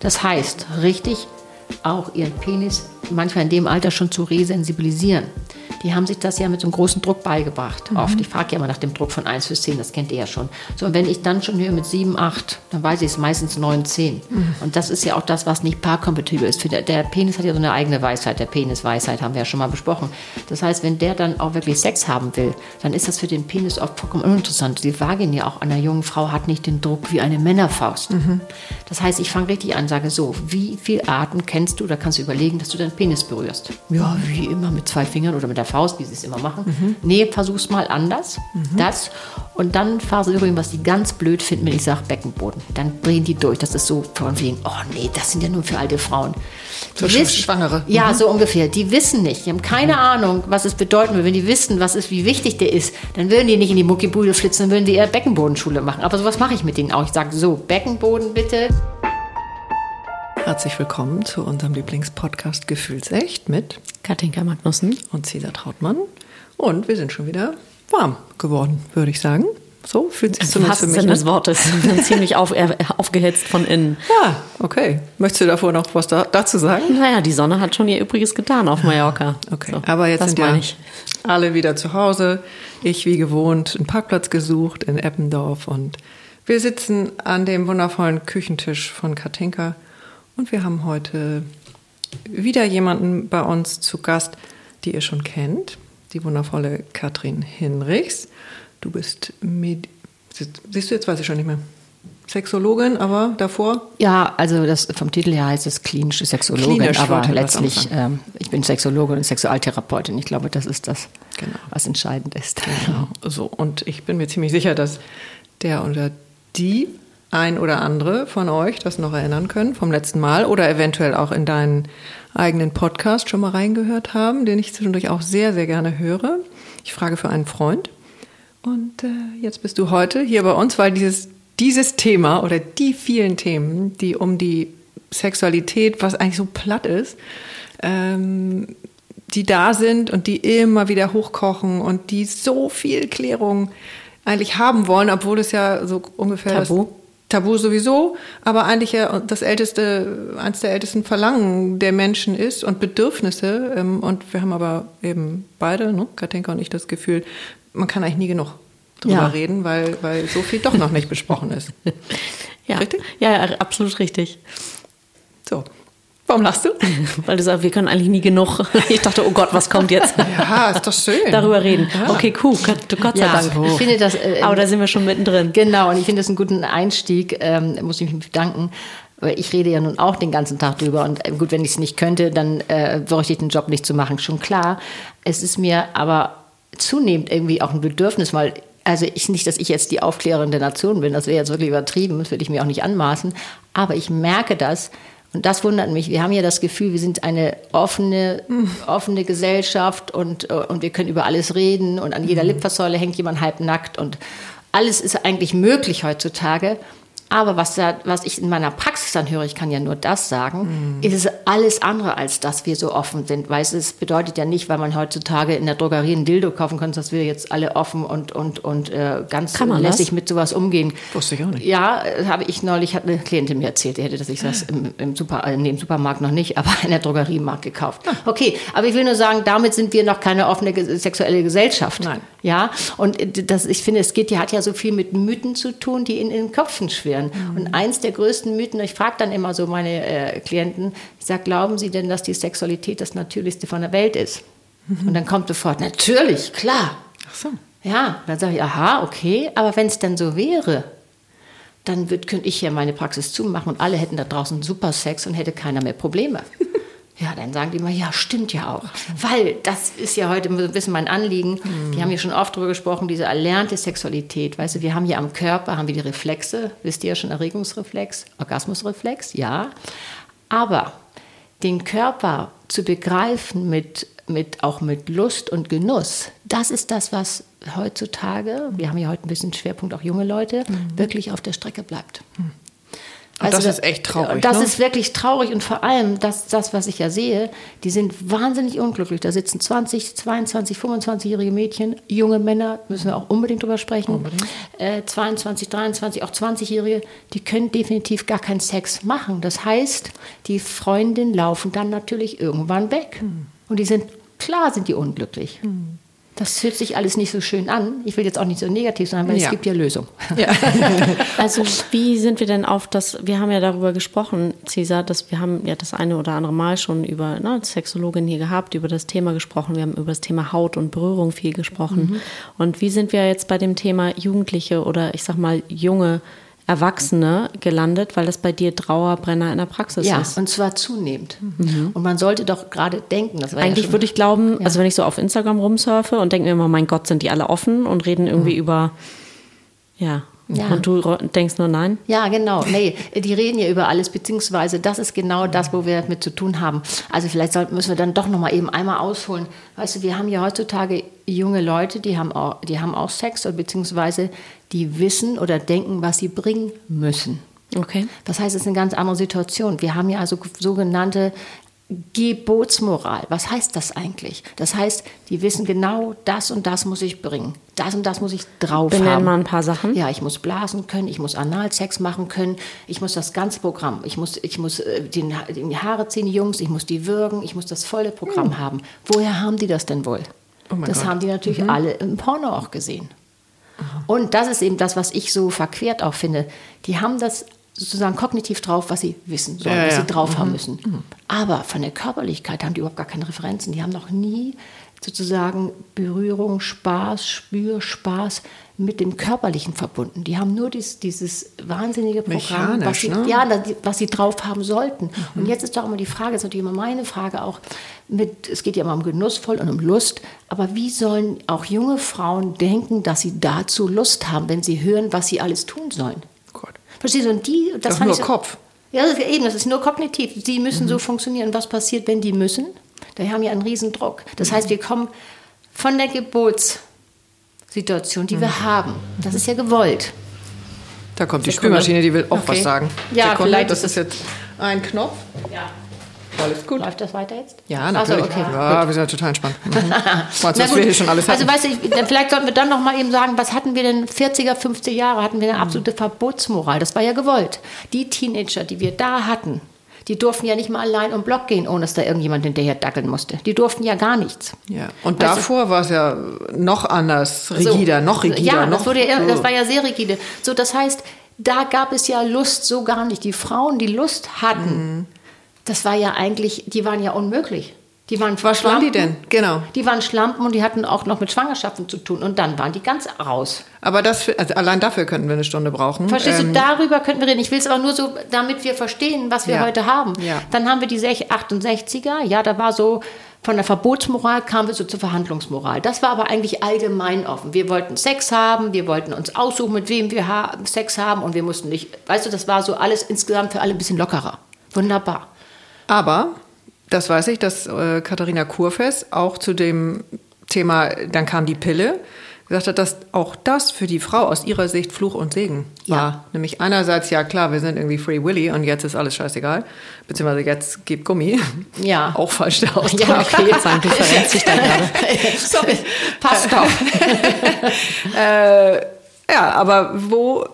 Das heißt, richtig auch ihren Penis manchmal in dem Alter schon zu resensibilisieren die haben sich das ja mit so einem großen Druck beigebracht. Mhm. Oft. Ich frage ja immer nach dem Druck von 1 bis 10, das kennt ihr ja schon. So, und wenn ich dann schon höre mit 7, 8, dann weiß ich es meistens 9, 10. Mhm. Und das ist ja auch das, was nicht paarkompatibel ist. Für der, der Penis hat ja so eine eigene Weisheit, der Penisweisheit haben wir ja schon mal besprochen. Das heißt, wenn der dann auch wirklich Sex haben will, dann ist das für den Penis oft vollkommen uninteressant. Die Vagina auch einer jungen Frau hat nicht den Druck wie eine Männerfaust. Mhm. Das heißt, ich fange richtig an, sage so, wie viele Arten kennst du, da kannst du überlegen, dass du deinen Penis berührst. Ja, wie immer mit zwei Fingern oder mit der Faust, wie sie es immer machen. Mhm. Nee, versuch's mal anders. Mhm. Das. Und dann versuche ich, was die ganz blöd finden, wenn ich sage Beckenboden. Dann drehen die durch. Das ist so von wegen, oh nee, das sind ja nur für alte Frauen. Die so wissen, Schwangere. Ja, mhm. so ungefähr. Die wissen nicht. Die haben keine mhm. Ahnung, was es bedeuten würde. Wenn die wissen, was ist, wie wichtig der ist, dann würden die nicht in die Muckibude flitzen, dann würden die eher Beckenbodenschule machen. Aber sowas mache ich mit denen auch. Ich sage so, Beckenboden bitte. Herzlich willkommen zu unserem Lieblingspodcast Gefühlsecht mit Katinka Magnussen und Cesar Trautmann. Und wir sind schon wieder warm geworden, würde ich sagen. So fühlt sich zumindest für mich Sinne des Wortes. Wir sind ziemlich auf, äh, aufgehetzt von innen. Ja, okay. Möchtest du davor noch was da, dazu sagen? Naja, die Sonne hat schon ihr Übriges getan auf Mallorca. Okay, so, aber jetzt sind ja ich. alle wieder zu Hause. Ich wie gewohnt einen Parkplatz gesucht in Eppendorf und wir sitzen an dem wundervollen Küchentisch von Katinka und wir haben heute wieder jemanden bei uns zu Gast, die ihr schon kennt, die wundervolle Katrin Hinrichs. Du bist, Med siehst du jetzt, weiß ich schon nicht mehr. Sexologin, aber davor? Ja, also das vom Titel her heißt es klinische Sexologin, Klinisch aber letztlich, ähm, ich bin Sexologin und Sexualtherapeutin. Ich glaube, das ist das, genau. was entscheidend ist. Genau. So, und ich bin mir ziemlich sicher, dass der oder die ein oder andere von euch das noch erinnern können vom letzten Mal oder eventuell auch in deinen eigenen Podcast schon mal reingehört haben, den ich zwischendurch auch sehr, sehr gerne höre. Ich frage für einen Freund. Und äh, jetzt bist du heute hier bei uns, weil dieses, dieses Thema oder die vielen Themen, die um die Sexualität, was eigentlich so platt ist, ähm, die da sind und die immer wieder hochkochen und die so viel Klärung eigentlich haben wollen, obwohl es ja so ungefähr Tabu. Tabu sowieso, aber eigentlich ja das älteste, eines der ältesten Verlangen der Menschen ist und Bedürfnisse. Ähm, und wir haben aber eben beide, ne, Katinka und ich, das Gefühl, man kann eigentlich nie genug drüber ja. reden, weil, weil so viel doch noch nicht besprochen ist. ja. Richtig? Ja, ja, absolut richtig. So. Warum lachst du? Weil du sagst, wir können eigentlich nie genug. Ich dachte, oh Gott, was kommt jetzt? Ja, ist doch schön. Darüber reden. Ja. Okay, cool. Gott, Gott sei ja, Dank. So. Ich finde das, äh, Aber da sind wir schon mittendrin. Genau, und ich finde das einen guten Einstieg. Ähm, muss ich mich bedanken. Weil ich rede ja nun auch den ganzen Tag drüber. Und äh, gut, wenn ich es nicht könnte, dann äh, bräuchte ich den Job nicht zu machen. Schon klar. Es ist mir aber zunehmend irgendwie auch ein Bedürfnis, weil also ich nicht, dass ich jetzt die Aufklärerin der Nation bin, das wäre jetzt wirklich übertrieben, das würde ich mir auch nicht anmaßen, aber ich merke das, und das wundert mich. Wir haben ja das Gefühl, wir sind eine offene, offene Gesellschaft und, und wir können über alles reden und an jeder mhm. Litfaßsäule hängt jemand halbnackt und alles ist eigentlich möglich heutzutage. Aber was, da, was ich in meiner Praxis dann höre, ich kann ja nur das sagen, mhm. ist es alles andere, als dass wir so offen sind. Weil es bedeutet ja nicht, weil man heutzutage in der Drogerie ein Dildo kaufen kann, dass wir jetzt alle offen und, und, und äh, ganz lässig das? mit sowas umgehen. Wusste ich auch nicht. Ja, habe ich neulich, hat eine Klientin mir erzählt, die hätte dass ich das im, im, Super, äh, nee, im Supermarkt noch nicht, aber in der Drogeriemarkt gekauft. Ah. Okay, aber ich will nur sagen, damit sind wir noch keine offene sexuelle Gesellschaft. Nein. Ja, und das, ich finde, es geht, ja, hat ja so viel mit Mythen zu tun, die in, in den Köpfen schwirren. Mhm. Und eins der größten Mythen, ich frage dann immer so meine äh, Klienten, ich sage, glauben Sie denn, dass die Sexualität das Natürlichste von der Welt ist? Mhm. Und dann kommt sofort, natürlich, klar. Ach so. Ja, dann sage ich, aha, okay, aber wenn es denn so wäre, dann könnte ich hier meine Praxis zumachen und alle hätten da draußen super Sex und hätte keiner mehr Probleme. Ja, dann sagen die immer, ja, stimmt ja auch. Weil das ist ja heute ein bisschen mein Anliegen. Mhm. Die haben ja schon oft darüber gesprochen, diese erlernte Sexualität. Weißt du, wir haben hier am Körper, haben wir die Reflexe, wisst ihr ja schon, Erregungsreflex, Orgasmusreflex, ja. Aber den Körper zu begreifen mit, mit, auch mit Lust und Genuss, das ist das, was heutzutage, wir haben ja heute ein bisschen Schwerpunkt auch junge Leute, mhm. wirklich auf der Strecke bleibt. Mhm. Also das, ist echt traurig. Das ne? ist wirklich traurig und vor allem das, das, was ich ja sehe, die sind wahnsinnig unglücklich. Da sitzen 20, 22, 25-jährige Mädchen, junge Männer, müssen wir auch unbedingt drüber sprechen. Unbedingt. Äh, 22, 23, auch 20-jährige, die können definitiv gar keinen Sex machen. Das heißt, die Freundinnen laufen dann natürlich irgendwann weg. Hm. Und die sind, klar sind die unglücklich. Hm. Das hört sich alles nicht so schön an. Ich will jetzt auch nicht so negativ sein, weil ja. es gibt ja Lösungen. Ja. also wie sind wir denn auf das, wir haben ja darüber gesprochen, Cesar, dass wir haben ja das eine oder andere Mal schon über ne, Sexologin hier gehabt, über das Thema gesprochen. Wir haben über das Thema Haut und Berührung viel gesprochen. Mhm. Und wie sind wir jetzt bei dem Thema Jugendliche oder ich sag mal junge Erwachsene gelandet, weil das bei dir Trauerbrenner in der Praxis ja, ist. Ja, und zwar zunehmend. Mhm. Und man sollte doch gerade denken, das Eigentlich ja würde ich glauben, ja. also wenn ich so auf Instagram rumsurfe und denke mir immer, mein Gott, sind die alle offen und reden irgendwie mhm. über, ja, ja. Und du denkst nur nein? Ja, genau. Nee, die reden ja über alles, beziehungsweise das ist genau das, wo wir mit zu tun haben. Also vielleicht sollten, müssen wir dann doch noch mal eben einmal ausholen. Weißt du, wir haben ja heutzutage junge Leute, die haben auch, die haben auch Sex, beziehungsweise die wissen oder denken, was sie bringen müssen. Okay. Das heißt, es ist eine ganz andere Situation. Wir haben ja also sogenannte Gebotsmoral. Was heißt das eigentlich? Das heißt, die wissen genau, das und das muss ich bringen. Das und das muss ich drauf Benennen haben. mal ein paar Sachen. Ja, ich muss blasen können, ich muss Analsex machen können, ich muss das ganze Programm. Ich muss, ich muss äh, den, die Haare ziehen, die Jungs, ich muss die würgen, ich muss das volle Programm mhm. haben. Woher haben die das denn wohl? Oh das Gott. haben die natürlich mhm. alle im Porno auch gesehen. Und das ist eben das, was ich so verquert auch finde. Die haben das sozusagen kognitiv drauf, was sie wissen sollen, ja, was sie drauf mhm. haben müssen. Mhm. Aber von der Körperlichkeit haben die überhaupt gar keine Referenzen. Die haben noch nie sozusagen Berührung, Spaß, Spür, Spaß mit dem Körperlichen verbunden. Die haben nur dies, dieses wahnsinnige Programm, was sie, ne? ja, was sie drauf haben sollten. Mhm. Und jetzt ist doch immer die Frage, das ist natürlich immer meine Frage auch, mit, es geht ja immer um genussvoll und um Lust, aber wie sollen auch junge Frauen denken, dass sie dazu Lust haben, wenn sie hören, was sie alles tun sollen? Verstehst du? Und die, das, ist nur so, Kopf. Ja, das ist eben, das ist nur kognitiv. Sie müssen mhm. so funktionieren. Was passiert, wenn die müssen? Da haben ja einen Riesendruck. Das mhm. heißt, wir kommen von der Geburtssituation, die mhm. wir haben. Das ist ja gewollt. Da kommt die Spülmaschine, die will auch okay. was sagen. Ja, Sekunde, vielleicht das ist jetzt ein Knopf. Ja. Alles gut. Läuft das weiter jetzt? Ja, natürlich. Also, okay. Ja, wir sind ja total entspannt. Mhm. was wir hier schon alles hatten. Also weißt du, vielleicht sollten wir dann noch mal eben sagen, was hatten wir denn 40er, 50er Jahre? Hatten wir eine mhm. absolute Verbotsmoral. Das war ja gewollt. Die Teenager, die wir da hatten, die durften ja nicht mal allein um Block gehen, ohne dass da irgendjemand hinterher dackeln musste. Die durften ja gar nichts. Ja. Und weißt davor war es ja noch anders, rigider, so, noch rigider. Ja, noch, das, ja, das war ja sehr rigide. So, das heißt, da gab es ja Lust so gar nicht. Die Frauen, die Lust hatten, mhm das war ja eigentlich, die waren ja unmöglich. Die waren Was waren die denn? Genau. Die waren Schlampen und die hatten auch noch mit Schwangerschaften zu tun. Und dann waren die ganz raus. Aber das, also allein dafür könnten wir eine Stunde brauchen. Verstehst ähm, du, darüber könnten wir reden. Ich will es aber nur so, damit wir verstehen, was wir ja. heute haben. Ja. Dann haben wir die 68er. Ja, da war so, von der Verbotsmoral kamen wir so zur Verhandlungsmoral. Das war aber eigentlich allgemein offen. Wir wollten Sex haben, wir wollten uns aussuchen, mit wem wir Sex haben und wir mussten nicht, weißt du, das war so alles insgesamt für alle ein bisschen lockerer. Wunderbar. Aber, das weiß ich, dass äh, Katharina Kurfes auch zu dem Thema, dann kam die Pille, gesagt hat, dass auch das für die Frau aus ihrer Sicht Fluch und Segen war. Ja. Nämlich einerseits, ja klar, wir sind irgendwie Free Willy und jetzt ist alles scheißegal. Beziehungsweise jetzt gibt Gummi. Ja. Auch falsch der Ausdruck. Ja, okay, jetzt sagen, du verrennst dich da gerade. Sorry. Passt doch. äh, ja, aber wo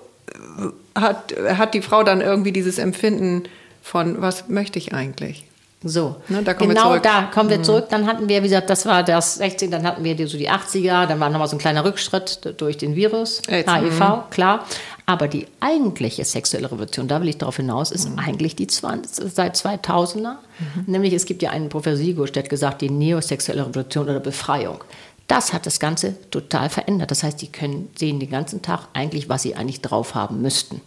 hat, hat die Frau dann irgendwie dieses Empfinden, von was möchte ich eigentlich? So, ne, da genau da kommen wir mhm. zurück. Dann hatten wir, wie gesagt, das war das 16, dann hatten wir die, so die 80er, dann war nochmal so ein kleiner Rückschritt durch den Virus, AIDS, HIV, mhm. klar. Aber die eigentliche sexuelle Revolution, da will ich darauf hinaus, ist mhm. eigentlich die 20, seit 2000er. Mhm. Nämlich, es gibt ja einen Professor Sigurd, der hat gesagt, die neosexuelle Revolution oder Befreiung. Das hat das Ganze total verändert. Das heißt, die können sehen den ganzen Tag eigentlich, was sie eigentlich drauf haben müssten.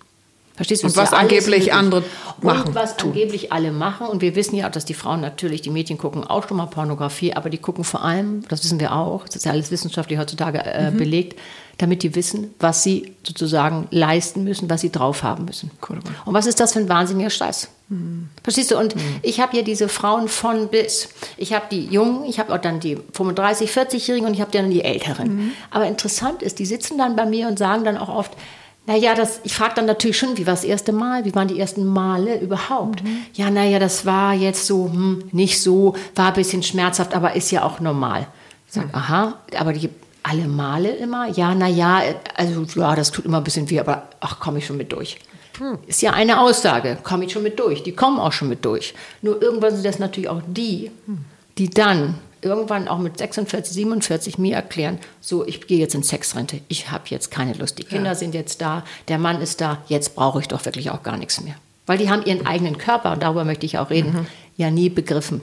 Verstehst du? Und was ja angeblich andere machen. Und was tun. angeblich alle machen. Und wir wissen ja auch, dass die Frauen natürlich, die Mädchen gucken auch schon mal Pornografie, aber die gucken vor allem, das wissen wir auch, das ist ja alles wissenschaftlich heutzutage äh, mhm. belegt, damit die wissen, was sie sozusagen leisten müssen, was sie drauf haben müssen. Cool. Und was ist das für ein wahnsinniger Scheiß? Mhm. Verstehst du? Und mhm. ich habe ja diese Frauen von bis. Ich habe die Jungen, ich habe auch dann die 35, 40-Jährigen und ich habe dann die Älteren. Mhm. Aber interessant ist, die sitzen dann bei mir und sagen dann auch oft, Naja, das, ich frage dann natürlich schon, wie war das erste Mal? Wie waren die ersten Male überhaupt? Mhm. Ja, naja, das war jetzt so, hm, nicht so, war ein bisschen schmerzhaft, aber ist ja auch normal. Ich sage, mhm. aha, aber die alle Male immer? Ja, naja, also ja, das tut immer ein bisschen weh, aber ach, komme ich schon mit durch. Mhm. Ist ja eine Aussage, komme ich schon mit durch. Die kommen auch schon mit durch. Nur irgendwann sind das natürlich auch die, hm. die dann irgendwann auch mit 46, 47 mir erklären, so, ich gehe jetzt in Sexrente, ich habe jetzt keine Lust, die Kinder ja. sind jetzt da, der Mann ist da, jetzt brauche ich doch wirklich auch gar nichts mehr. Weil die haben ihren eigenen Körper, und darüber möchte ich auch reden, mhm. ja nie begriffen.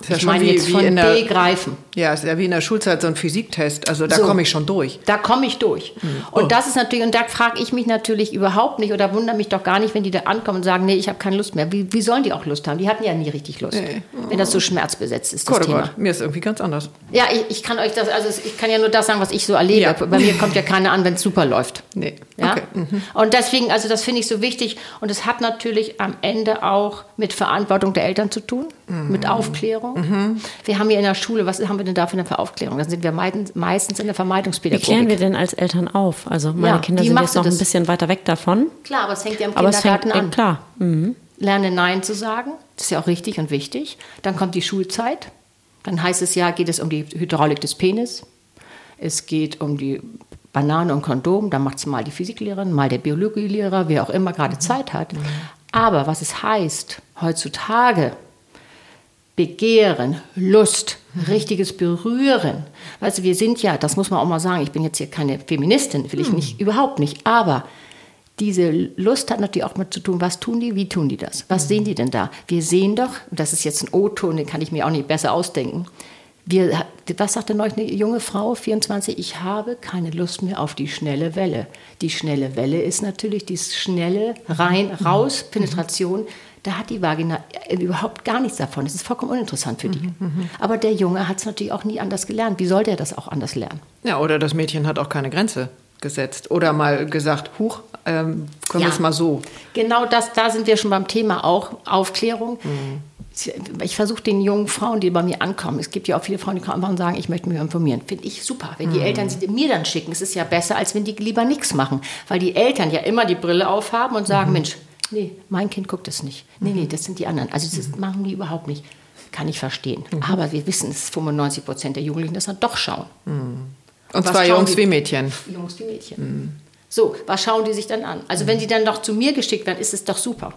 Das ist ja ich meine wie, jetzt wie von der, begreifen. Ja, ist ja wie in der Schulzeit so ein Physiktest. Also da so, komme ich schon durch. Da komme ich durch. Mhm. Und oh. das ist natürlich, und da frage ich mich natürlich überhaupt nicht oder wundere mich doch gar nicht, wenn die da ankommen und sagen, nee, ich habe keine Lust mehr. Wie, wie sollen die auch Lust haben? Die hatten ja nie richtig Lust. Nee. Wenn das so schmerzbesetzt ist, das Gott, Thema. Gott. Mir ist irgendwie ganz anders. Ja, ich, ich, kann euch das, also ich kann ja nur das sagen, was ich so erlebe. Ja. Bei mir kommt ja keiner an, wenn es super läuft. Nee. Ja? Okay. Mhm. Und deswegen, also das finde ich so wichtig. Und es hat natürlich am Ende auch mit Verantwortung der Eltern zu tun, mhm. mit Aufklärung. Mhm wir haben hier in der Schule, was haben wir denn da für eine Aufklärung? Dann sind wir meistens in der Vermeidungspädagogik. Wie klären wir denn als Eltern auf? Also meine ja, Kinder sind jetzt noch ein bisschen weiter weg davon. Klar, aber es hängt ja im aber Kindergarten fängt, an. Klar. Mhm. Lerne Nein zu sagen, das ist ja auch richtig und wichtig. Dann kommt die Schulzeit. Dann heißt es ja, geht es um die Hydraulik des Penis. Es geht um die Banane und Kondom. Dann macht es mal die Physiklehrerin, mal der Biologielehrer, wer auch immer gerade. Zeit hat. Mhm. Aber was es heißt, heutzutage Begehren, Lust, richtiges Berühren. Weißt du, wir sind ja, das muss man auch mal sagen, ich bin jetzt hier keine Feministin, will ich hm. nicht, überhaupt nicht, aber diese Lust hat natürlich auch mit zu tun, was tun die, wie tun die das, was mhm. sehen die denn da? Wir sehen doch, das ist jetzt ein O-Ton, den kann ich mir auch nicht besser ausdenken, wir, was sagte neulich eine junge Frau, 24, ich habe keine Lust mehr auf die schnelle Welle. Die schnelle Welle ist natürlich die schnelle rein, raus, Penetration. Da hat die Vagina überhaupt gar nichts davon. Das ist vollkommen uninteressant für die. Mhm, mhm. Aber der Junge hat es natürlich auch nie anders gelernt. Wie sollte er das auch anders lernen? Ja, oder das Mädchen hat auch keine Grenze gesetzt oder mal gesagt, huch, ähm, können ja. wir es mal so. Genau das, da sind wir schon beim Thema auch Aufklärung. Mhm ich versuche den jungen Frauen, die bei mir ankommen, es gibt ja auch viele Frauen, die kommen und sagen, ich möchte mich informieren. Finde ich super. Wenn die mhm. Eltern sie mir dann schicken, es ist ja besser, als wenn die lieber nichts machen. Weil die Eltern ja immer die Brille aufhaben und sagen, mhm. Mensch, nee, mein Kind guckt das nicht. Nee, nee, das sind die anderen. Also das mhm. machen die überhaupt nicht. Kann ich verstehen. Mhm. Aber wir wissen, dass 95 Prozent der Jugendlichen das dann doch schauen. Mhm. Und, und zwar Jungs die? wie Mädchen. Jungs wie Mädchen. Mhm. So, was schauen die sich dann an? Also wenn sie dann doch zu mir geschickt werden, ist es doch super.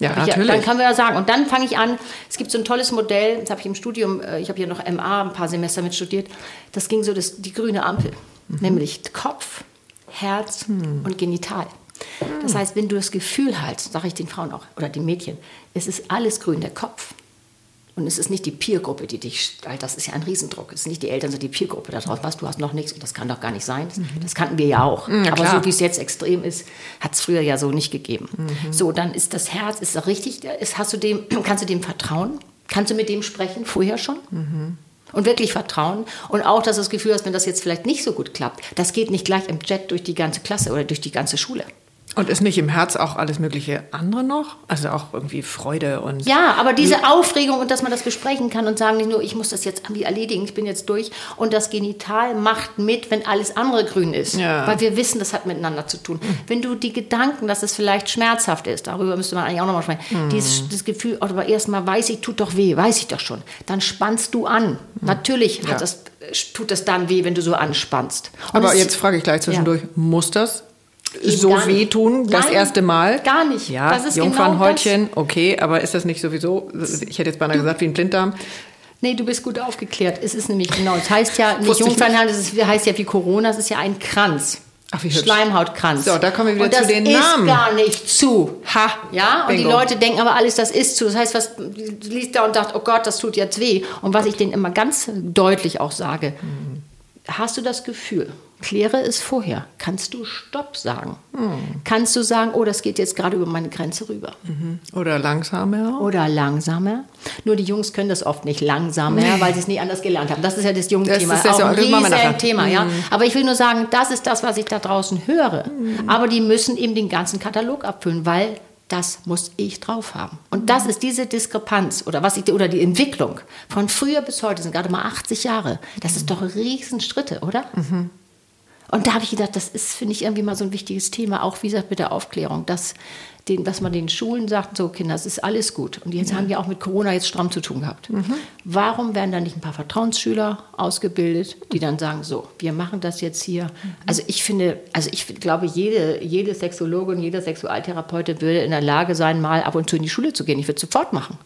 Ja, natürlich. Ja, dann können wir ja sagen. Und dann fange ich an, es gibt so ein tolles Modell, das habe ich im Studium, äh, ich habe hier noch MA ein paar Semester mit studiert, das ging so, das, die grüne Ampel, mhm. nämlich Kopf, Herz mhm. und Genital. Das heißt, wenn du das Gefühl hast, sage ich den Frauen auch, oder den Mädchen, es ist alles grün, der Kopf, und es ist nicht die Peergruppe, die dich, weil das ist ja ein Riesendruck. Es ist nicht die Eltern, sondern die Peergruppe da drauf. Was, du hast noch nichts und das kann doch gar nicht sein. Das, mhm. das kannten wir ja auch. Ja, Aber so wie es jetzt extrem ist, hat es früher ja so nicht gegeben. Mhm. So, dann ist das Herz, ist das richtig, ist, hast du dem, kannst du dem vertrauen? Kannst du mit dem sprechen, vorher schon? Mhm. Und wirklich vertrauen. Und auch, dass du das Gefühl hast, wenn das jetzt vielleicht nicht so gut klappt, das geht nicht gleich im Jet durch die ganze Klasse oder durch die ganze Schule. Und ist nicht im Herz auch alles mögliche andere noch? Also auch irgendwie Freude und. Ja, aber diese Aufregung und dass man das besprechen kann und sagen nicht nur, ich muss das jetzt erledigen, ich bin jetzt durch. Und das Genital macht mit, wenn alles andere grün ist. Ja. Weil wir wissen, das hat miteinander zu tun. Mhm. Wenn du die Gedanken, dass es vielleicht schmerzhaft ist, darüber müsste man eigentlich auch nochmal sprechen, mhm. dieses, das Gefühl, aber erstmal weiß ich, tut doch weh, weiß ich doch schon. Dann spannst du an. Mhm. Natürlich ja. das, tut es dann weh, wenn du so anspannst. Und aber jetzt frage ich gleich zwischendurch, ja. muss das? So wehtun, das Nein, erste Mal? Gar nicht. Ja, das ist Jungfernhäutchen, genau okay, aber ist das nicht sowieso, ich hätte jetzt beinahe gesagt, wie ein Blinddarm? Nee, du bist gut aufgeklärt. Es ist nämlich genau, es heißt ja nicht Jungfernhand, es heißt ja wie Corona, es ist ja ein Kranz. Ach, wie hübsch. Schleimhautkranz. So, da kommen wir wieder zu den Namen. Das ist gar nicht zu. Ha, ja. Und die Leute denken aber alles, das ist zu. Das heißt, was liest da und sagt, oh Gott, das tut jetzt weh. Und was ich denen immer ganz deutlich auch sage, mhm. hast du das Gefühl, Kläre es vorher. Kannst du Stopp sagen? Hm. Kannst du sagen, oh, das geht jetzt gerade über meine Grenze rüber? Mhm. Oder langsamer? Oder langsamer. Nur die Jungs können das oft nicht langsamer, nee. weil sie es nie anders gelernt haben. Das ist ja das Jugendthema. Das ist auch ein riesen Thema, mhm. ja. Aber ich will nur sagen, das ist das, was ich da draußen höre. Mhm. Aber die müssen eben den ganzen Katalog abfüllen, weil das muss ich drauf haben. Und das ist diese Diskrepanz oder was ich, oder die Entwicklung von früher bis heute sind gerade mal 80 Jahre. Das ist doch Riesenschritte, oder? Mhm. Und da habe ich gedacht, das ist, finde ich, irgendwie mal so ein wichtiges Thema, auch wie gesagt mit der Aufklärung, dass, den, dass man den Schulen sagt, so Kinder, das ist alles gut. Und jetzt ja. haben wir auch mit Corona jetzt stramm zu tun gehabt. Mhm. Warum werden da nicht ein paar Vertrauensschüler ausgebildet, die dann sagen, so, wir machen das jetzt hier. Mhm. Also ich finde, also ich glaube, jede, jede Sexologin, jeder Sexualtherapeut würde in der Lage sein, mal ab und zu in die Schule zu gehen. Ich würde sofort machen.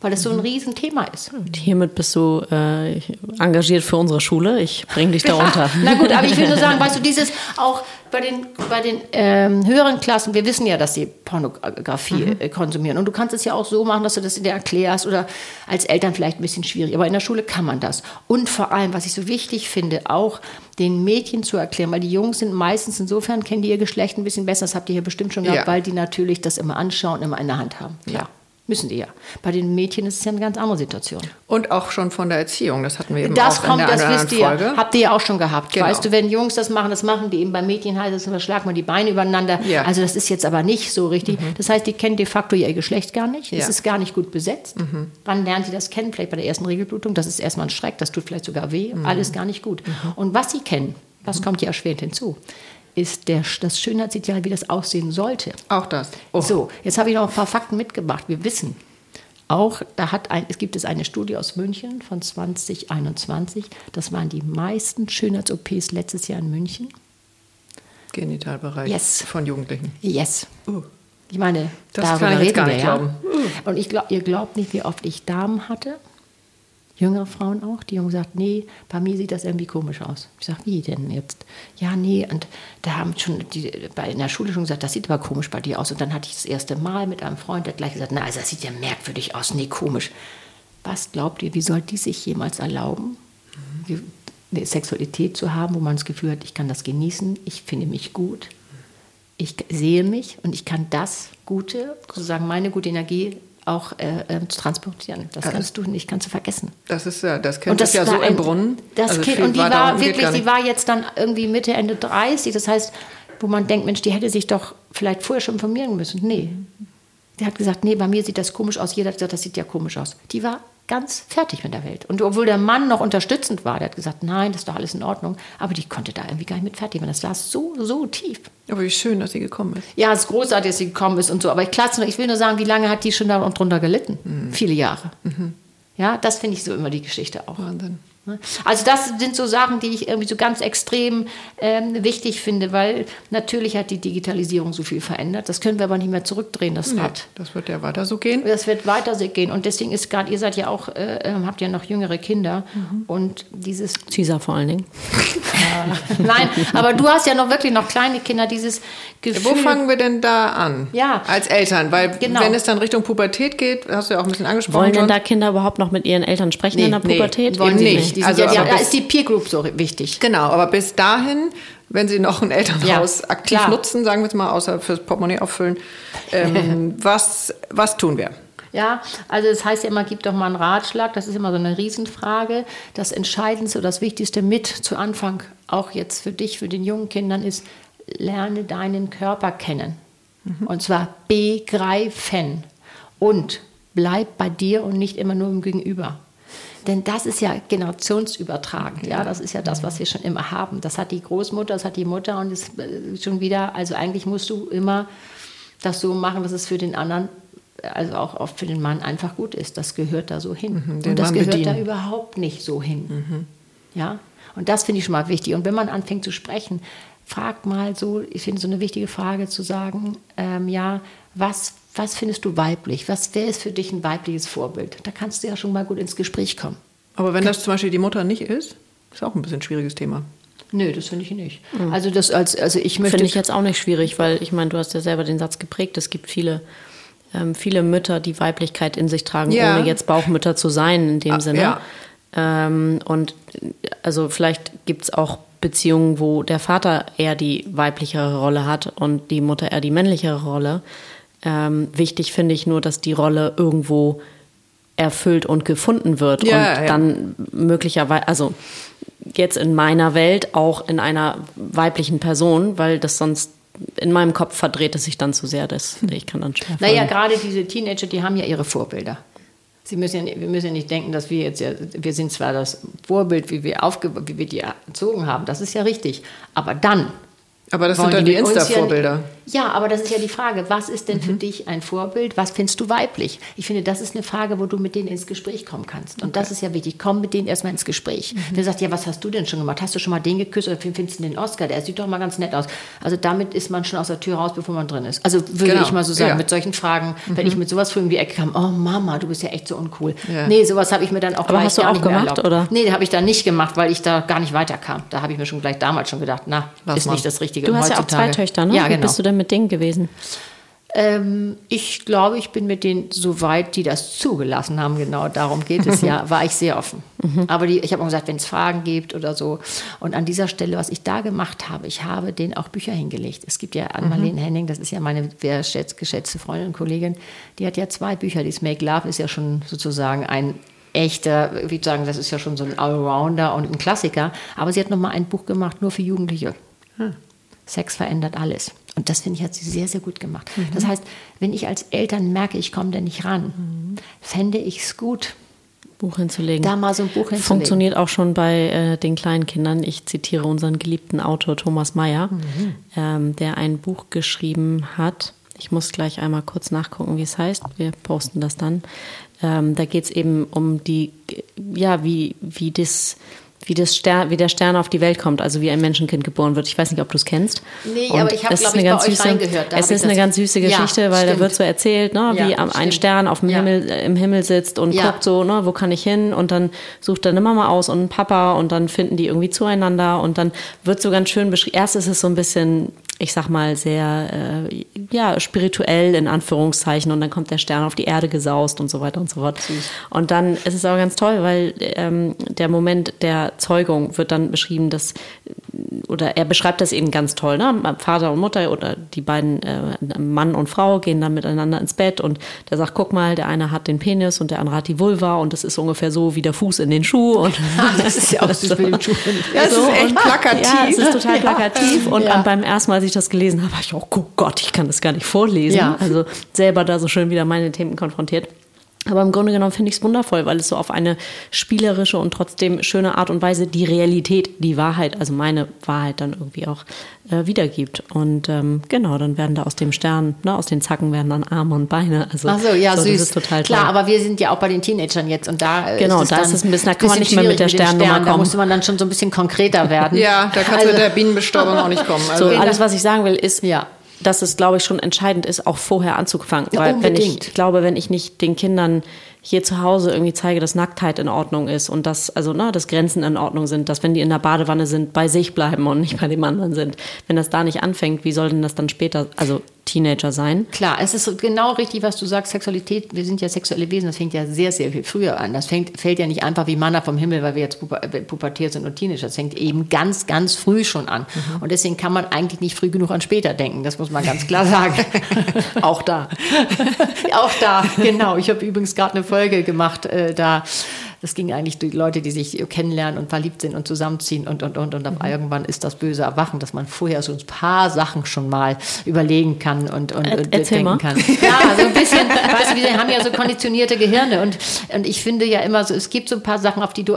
Weil das so ein mhm. Riesenthema ist. Und hiermit bist du äh, engagiert für unsere Schule. Ich bringe dich da unter. Na gut, aber ich will nur sagen, weißt du, dieses auch bei den, bei den ähm, höheren Klassen, wir wissen ja, dass sie Pornografie mhm. äh, konsumieren. Und du kannst es ja auch so machen, dass du das dir erklärst oder als Eltern vielleicht ein bisschen schwierig. Aber in der Schule kann man das. Und vor allem, was ich so wichtig finde, auch den Mädchen zu erklären, weil die Jungs sind meistens insofern, kennen die ihr Geschlecht ein bisschen besser, das habt ihr hier bestimmt schon gehabt, ja. weil die natürlich das immer anschauen, immer in der Hand haben. Klar. Ja. Müssen die ja. Bei den Mädchen ist es ja eine ganz andere Situation. Und auch schon von der Erziehung, das hatten wir eben das auch kommt, in der das wisst ihr. Folge. Habt ihr ja auch schon gehabt. Genau. Weißt du, wenn Jungs das machen, das machen die eben. Bei Mädchen heißt es, überschlagen man die Beine übereinander. Ja. Also das ist jetzt aber nicht so richtig. Mhm. Das heißt, die kennen de facto ihr Geschlecht gar nicht. Ja. Es ist gar nicht gut besetzt. Mhm. Wann lernen sie das kennen? Vielleicht bei der ersten Regelblutung. Das ist erstmal ein Schreck, das tut vielleicht sogar weh. Mhm. Alles gar nicht gut. Mhm. Und was sie kennen, das kommt ja erschwerend hinzu ist der, das Schönheitsideal, wie das aussehen sollte. Auch das. Oh. So, jetzt habe ich noch ein paar Fakten mitgebracht. Wir wissen, auch da hat ein, es gibt es eine Studie aus München von 2021. Das waren die meisten Schönheits-OPs letztes Jahr in München. Genitalbereich yes. von Jugendlichen. Yes. Uh. Ich meine, das darüber kann ich reden gar nicht wir, glauben. Ja? Und ich glaub, ihr glaubt nicht, wie oft ich Damen hatte jüngere Frauen auch, die haben gesagt, nee, bei mir sieht das irgendwie komisch aus. Ich sage, wie denn jetzt? Ja, nee, und da haben schon die bei in der Schule schon gesagt, das sieht aber komisch bei dir aus. Und dann hatte ich das erste Mal mit einem Freund, der gleich gesagt, na, also das sieht ja merkwürdig aus, nee, komisch. Was glaubt ihr, wie soll die sich jemals erlauben, mhm. eine Sexualität zu haben, wo man das Gefühl hat, ich kann das genießen, ich finde mich gut, ich sehe mich und ich kann das Gute, sozusagen meine gute Energie auch äh, äh, zu transportieren. Das kannst du nicht, kannst du vergessen. Das ist ja, das kennt das ja so im Brunnen. Das also kind, und die war, war wirklich, die war jetzt dann irgendwie Mitte, Ende 30. Das heißt, wo man denkt, Mensch, die hätte sich doch vielleicht vorher schon informieren müssen. Nee. Der hat gesagt, nee, bei mir sieht das komisch aus. Jeder hat gesagt, das sieht ja komisch aus. Die war ganz fertig mit der Welt. Und obwohl der Mann noch unterstützend war, der hat gesagt, nein, das ist doch alles in Ordnung, aber die konnte da irgendwie gar nicht mit fertig werden. Das war so, so tief. Aber wie schön, dass sie gekommen ist. Ja, es ist großartig, dass sie gekommen ist und so. Aber ich, klasse, ich will nur sagen, wie lange hat die schon darunter gelitten? Mhm. Viele Jahre. Mhm. Ja, das finde ich so immer die Geschichte auch. Wahnsinn. Ne? Also das sind so Sachen, die ich irgendwie so ganz extrem ähm, wichtig finde, weil natürlich hat die Digitalisierung so viel verändert. Das können wir aber nicht mehr zurückdrehen, das nee, Rad. Das wird ja weiter so gehen. Das wird weiter so gehen. Und deswegen ist gerade, ihr seid ja auch, äh, ähm, habt ja noch jüngere Kinder mhm. und dieses... Caesar vor allen Dingen. Nein, aber du hast ja noch wirklich noch kleine Kinder, dieses Gefühl... Wo fangen wir denn da an? Ja. Als Eltern, weil genau. wenn es dann Richtung Pubertät geht, hast du ja auch ein bisschen angesprochen. Wollen denn da Kinder überhaupt noch mit ihren Eltern sprechen nee, in der Pubertät? Nee, wollen sie nicht. Die also, ja, da ist die Peer Group so wichtig. Genau, aber bis dahin, wenn Sie noch ein Elternhaus ja, aktiv klar. nutzen, sagen wir jetzt mal, außer fürs Portemonnaie auffüllen, ähm, was, was tun wir? Ja, also das heißt ja immer, gib doch mal einen Ratschlag. Das ist immer so eine Riesenfrage. Das Entscheidendste oder das Wichtigste mit zu Anfang, auch jetzt für dich, für den jungen Kindern, ist, lerne deinen Körper kennen. Mhm. Und zwar begreifen. Und bleib bei dir und nicht immer nur im Gegenüber. Denn das ist ja generationsübertragend. Ja, das ist ja das, was wir schon immer haben. Das hat die Großmutter, das hat die Mutter und ist äh, schon wieder. Also eigentlich musst du immer das so machen, dass es für den anderen, also auch oft für den Mann einfach gut ist. Das gehört da so hin. Mhm, und das Mann gehört bedienen. da überhaupt nicht so hin. Mhm. Ja, und das finde ich schon mal wichtig. Und wenn man anfängt zu sprechen, fragt mal so, ich finde so eine wichtige Frage zu sagen, ähm, ja, was was findest du weiblich? Was, wer ist für dich ein weibliches Vorbild? Da kannst du ja schon mal gut ins Gespräch kommen. Aber wenn das zum Beispiel die Mutter nicht ist, ist auch ein bisschen ein schwieriges Thema. Nö, das finde ich nicht. Mhm. Also das als also ich möchte finde ich jetzt auch nicht schwierig, weil ich meine, du hast ja selber den Satz geprägt. Es gibt viele ähm, viele Mütter, die Weiblichkeit in sich tragen, ja. ohne jetzt Bauchmütter zu sein in dem ah, Sinne. Ja. Ähm, und also vielleicht gibt es auch Beziehungen, wo der Vater eher die weiblichere Rolle hat und die Mutter eher die männlichere Rolle. Ähm, wichtig finde ich nur, dass die Rolle irgendwo erfüllt und gefunden wird ja, und ja. dann möglicherweise, also jetzt in meiner Welt auch in einer weiblichen Person, weil das sonst in meinem Kopf verdreht es sich dann zu sehr, dass ich kann dann schwer Naja, gerade diese Teenager, die haben ja ihre Vorbilder. Sie müssen ja, wir müssen ja nicht denken, dass wir jetzt ja, wir sind zwar das Vorbild, wie wir, aufge, wie wir die erzogen haben, das ist ja richtig. Aber dann. Aber das sind dann die, die Insta-Vorbilder. Ja, aber das ist ja die Frage, was ist denn mhm. für dich ein Vorbild? Was findest du weiblich? Ich finde, das ist eine Frage, wo du mit denen ins Gespräch kommen kannst. Und okay. das ist ja wichtig. Komm mit denen erstmal ins Gespräch. Mhm. Der sagt, ja, was hast du denn schon gemacht? Hast du schon mal den geküsst oder findest du den Oscar? Der sieht doch mal ganz nett aus. Also damit ist man schon aus der Tür raus, bevor man drin ist. Also würde genau. ich mal so sagen, ja. mit solchen Fragen, mhm. wenn ich mit sowas früh um die Ecke kam, oh Mama, du bist ja echt so uncool. Ja. Nee, sowas habe ich mir dann auch Aber hast du auch gemacht, oder? Nee, habe ich dann nicht gemacht, weil ich da gar nicht weiterkam. Da habe ich mir schon gleich damals schon gedacht, na, was ist man? nicht das Richtige. Du hast ja auch zwei Töchter, ne? Ja, genau. Wie bist du denn mit denen gewesen? Ähm, ich glaube, ich bin mit denen, soweit die das zugelassen haben, genau darum geht es ja, war ich sehr offen. Mhm. Aber die, ich habe auch gesagt, wenn es Fragen gibt oder so. Und an dieser Stelle, was ich da gemacht habe, ich habe denen auch Bücher hingelegt. Es gibt ja Ann-Marlene mhm. Henning, das ist ja meine sehr geschätzte Freundin und Kollegin, die hat ja zwei Bücher. Das Make Love ist ja schon sozusagen ein echter, wie sagen, das ist ja schon so ein Allrounder und ein Klassiker. Aber sie hat noch mal ein Buch gemacht, nur für Jugendliche. Hm. Sex verändert alles. Und das finde ich, hat sie sehr, sehr gut gemacht. Mhm. Das heißt, wenn ich als Eltern merke, ich komme da nicht ran, mhm. fände ich es gut, Buch hinzulegen. Da mal so ein Buch hinzulegen. Funktioniert auch schon bei äh, den kleinen Kindern. Ich zitiere unseren geliebten Autor Thomas Mayer, mhm. ähm, der ein Buch geschrieben hat. Ich muss gleich einmal kurz nachgucken, wie es heißt. Wir posten das dann. Ähm, da geht es eben um die, ja, wie, wie das wie, das Stern, wie der Stern auf die Welt kommt, also wie ein Menschenkind geboren wird. Ich weiß nicht, ob du es kennst. Nee, und aber ich habe, glaube ich, bei euch reingehört. Es ist eine ganz süße Geschichte, ja, weil stimmt. da wird so erzählt, ne, wie ja, ein Stern auf dem ja. Himmel, äh, im Himmel sitzt und guckt so, ne, wo kann ich hin? Und dann sucht er eine Mama aus und einen Papa und dann finden die irgendwie zueinander und dann wird so ganz schön beschrieben. Erst ist es so ein bisschen ich sag mal, sehr äh, ja, spirituell in Anführungszeichen und dann kommt der Stern auf die Erde gesaust und so weiter und so fort. Und dann ist es aber ganz toll, weil ähm, der Moment der Zeugung wird dann beschrieben, dass oder er beschreibt das eben ganz toll, ne? Vater und Mutter oder die beiden äh, Mann und Frau gehen dann miteinander ins Bett und der sagt, guck mal, der eine hat den Penis und der andere hat die Vulva und das ist ungefähr so wie der Fuß in den Schuh und das ist ja auch süß mit dem Schuh. Ja, so, ist echt plakativ. Ja, es ist total plakativ und ja. beim ersten Mal, als ich das gelesen habe, war ich auch, oh Gott, ich kann das gar nicht vorlesen. Ja. Also selber da so schön wieder meine Themen konfrontiert. Aber im Grunde genommen finde ich es wundervoll, weil es so auf eine spielerische und trotzdem schöne Art und Weise die Realität, die Wahrheit, also meine Wahrheit dann irgendwie auch äh, wiedergibt. Und ähm, genau, dann werden da aus dem Stern, ne, aus den Zacken werden dann Arme und Beine. Also, Ach so, ja, so, süß. Das ist total Klar, toll. aber wir sind ja auch bei den Teenagern jetzt und da äh, genau, ist da ist es ein bisschen, da kann man nicht mehr mit der Sternnummer Stern, kommen. Da musste man dann schon so ein bisschen konkreter werden. ja, da kannst du also, mit der Bienenbestäubung auch nicht kommen. Also, so, alles, was ich sagen will, ist, ja dass es, glaube ich, schon entscheidend ist, auch vorher anzufangen. Ja, Weil wenn ich, ich glaube, wenn ich nicht den Kindern hier zu Hause irgendwie zeige, dass Nacktheit in Ordnung ist und dass, also, ne, dass Grenzen in Ordnung sind, dass wenn die in der Badewanne sind, bei sich bleiben und nicht bei dem anderen sind. Wenn das da nicht anfängt, wie soll denn das dann später, also Teenager sein? Klar, es ist genau richtig, was du sagst, Sexualität, wir sind ja sexuelle Wesen, das fängt ja sehr, sehr viel früher an. Das fängt, fällt ja nicht einfach wie Manna vom Himmel, weil wir jetzt äh, pubertiert sind und Teenager. Das fängt eben ganz, ganz früh schon an. Mhm. Und deswegen kann man eigentlich nicht früh genug an später denken, das muss man ganz klar sagen. Auch da. Auch da, genau. Ich habe übrigens gerade eine Folge gemacht, äh, da das ging eigentlich durch Leute, die sich kennenlernen und verliebt sind und zusammenziehen und, und, und. Und mhm. irgendwann ist das böse Erwachen, dass man vorher so ein paar Sachen schon mal überlegen kann und, und, und denken mal. kann. Ja, so ein bisschen, weißt du, wir haben ja so konditionierte Gehirne und, und ich finde ja immer so, es gibt so ein paar Sachen, auf die du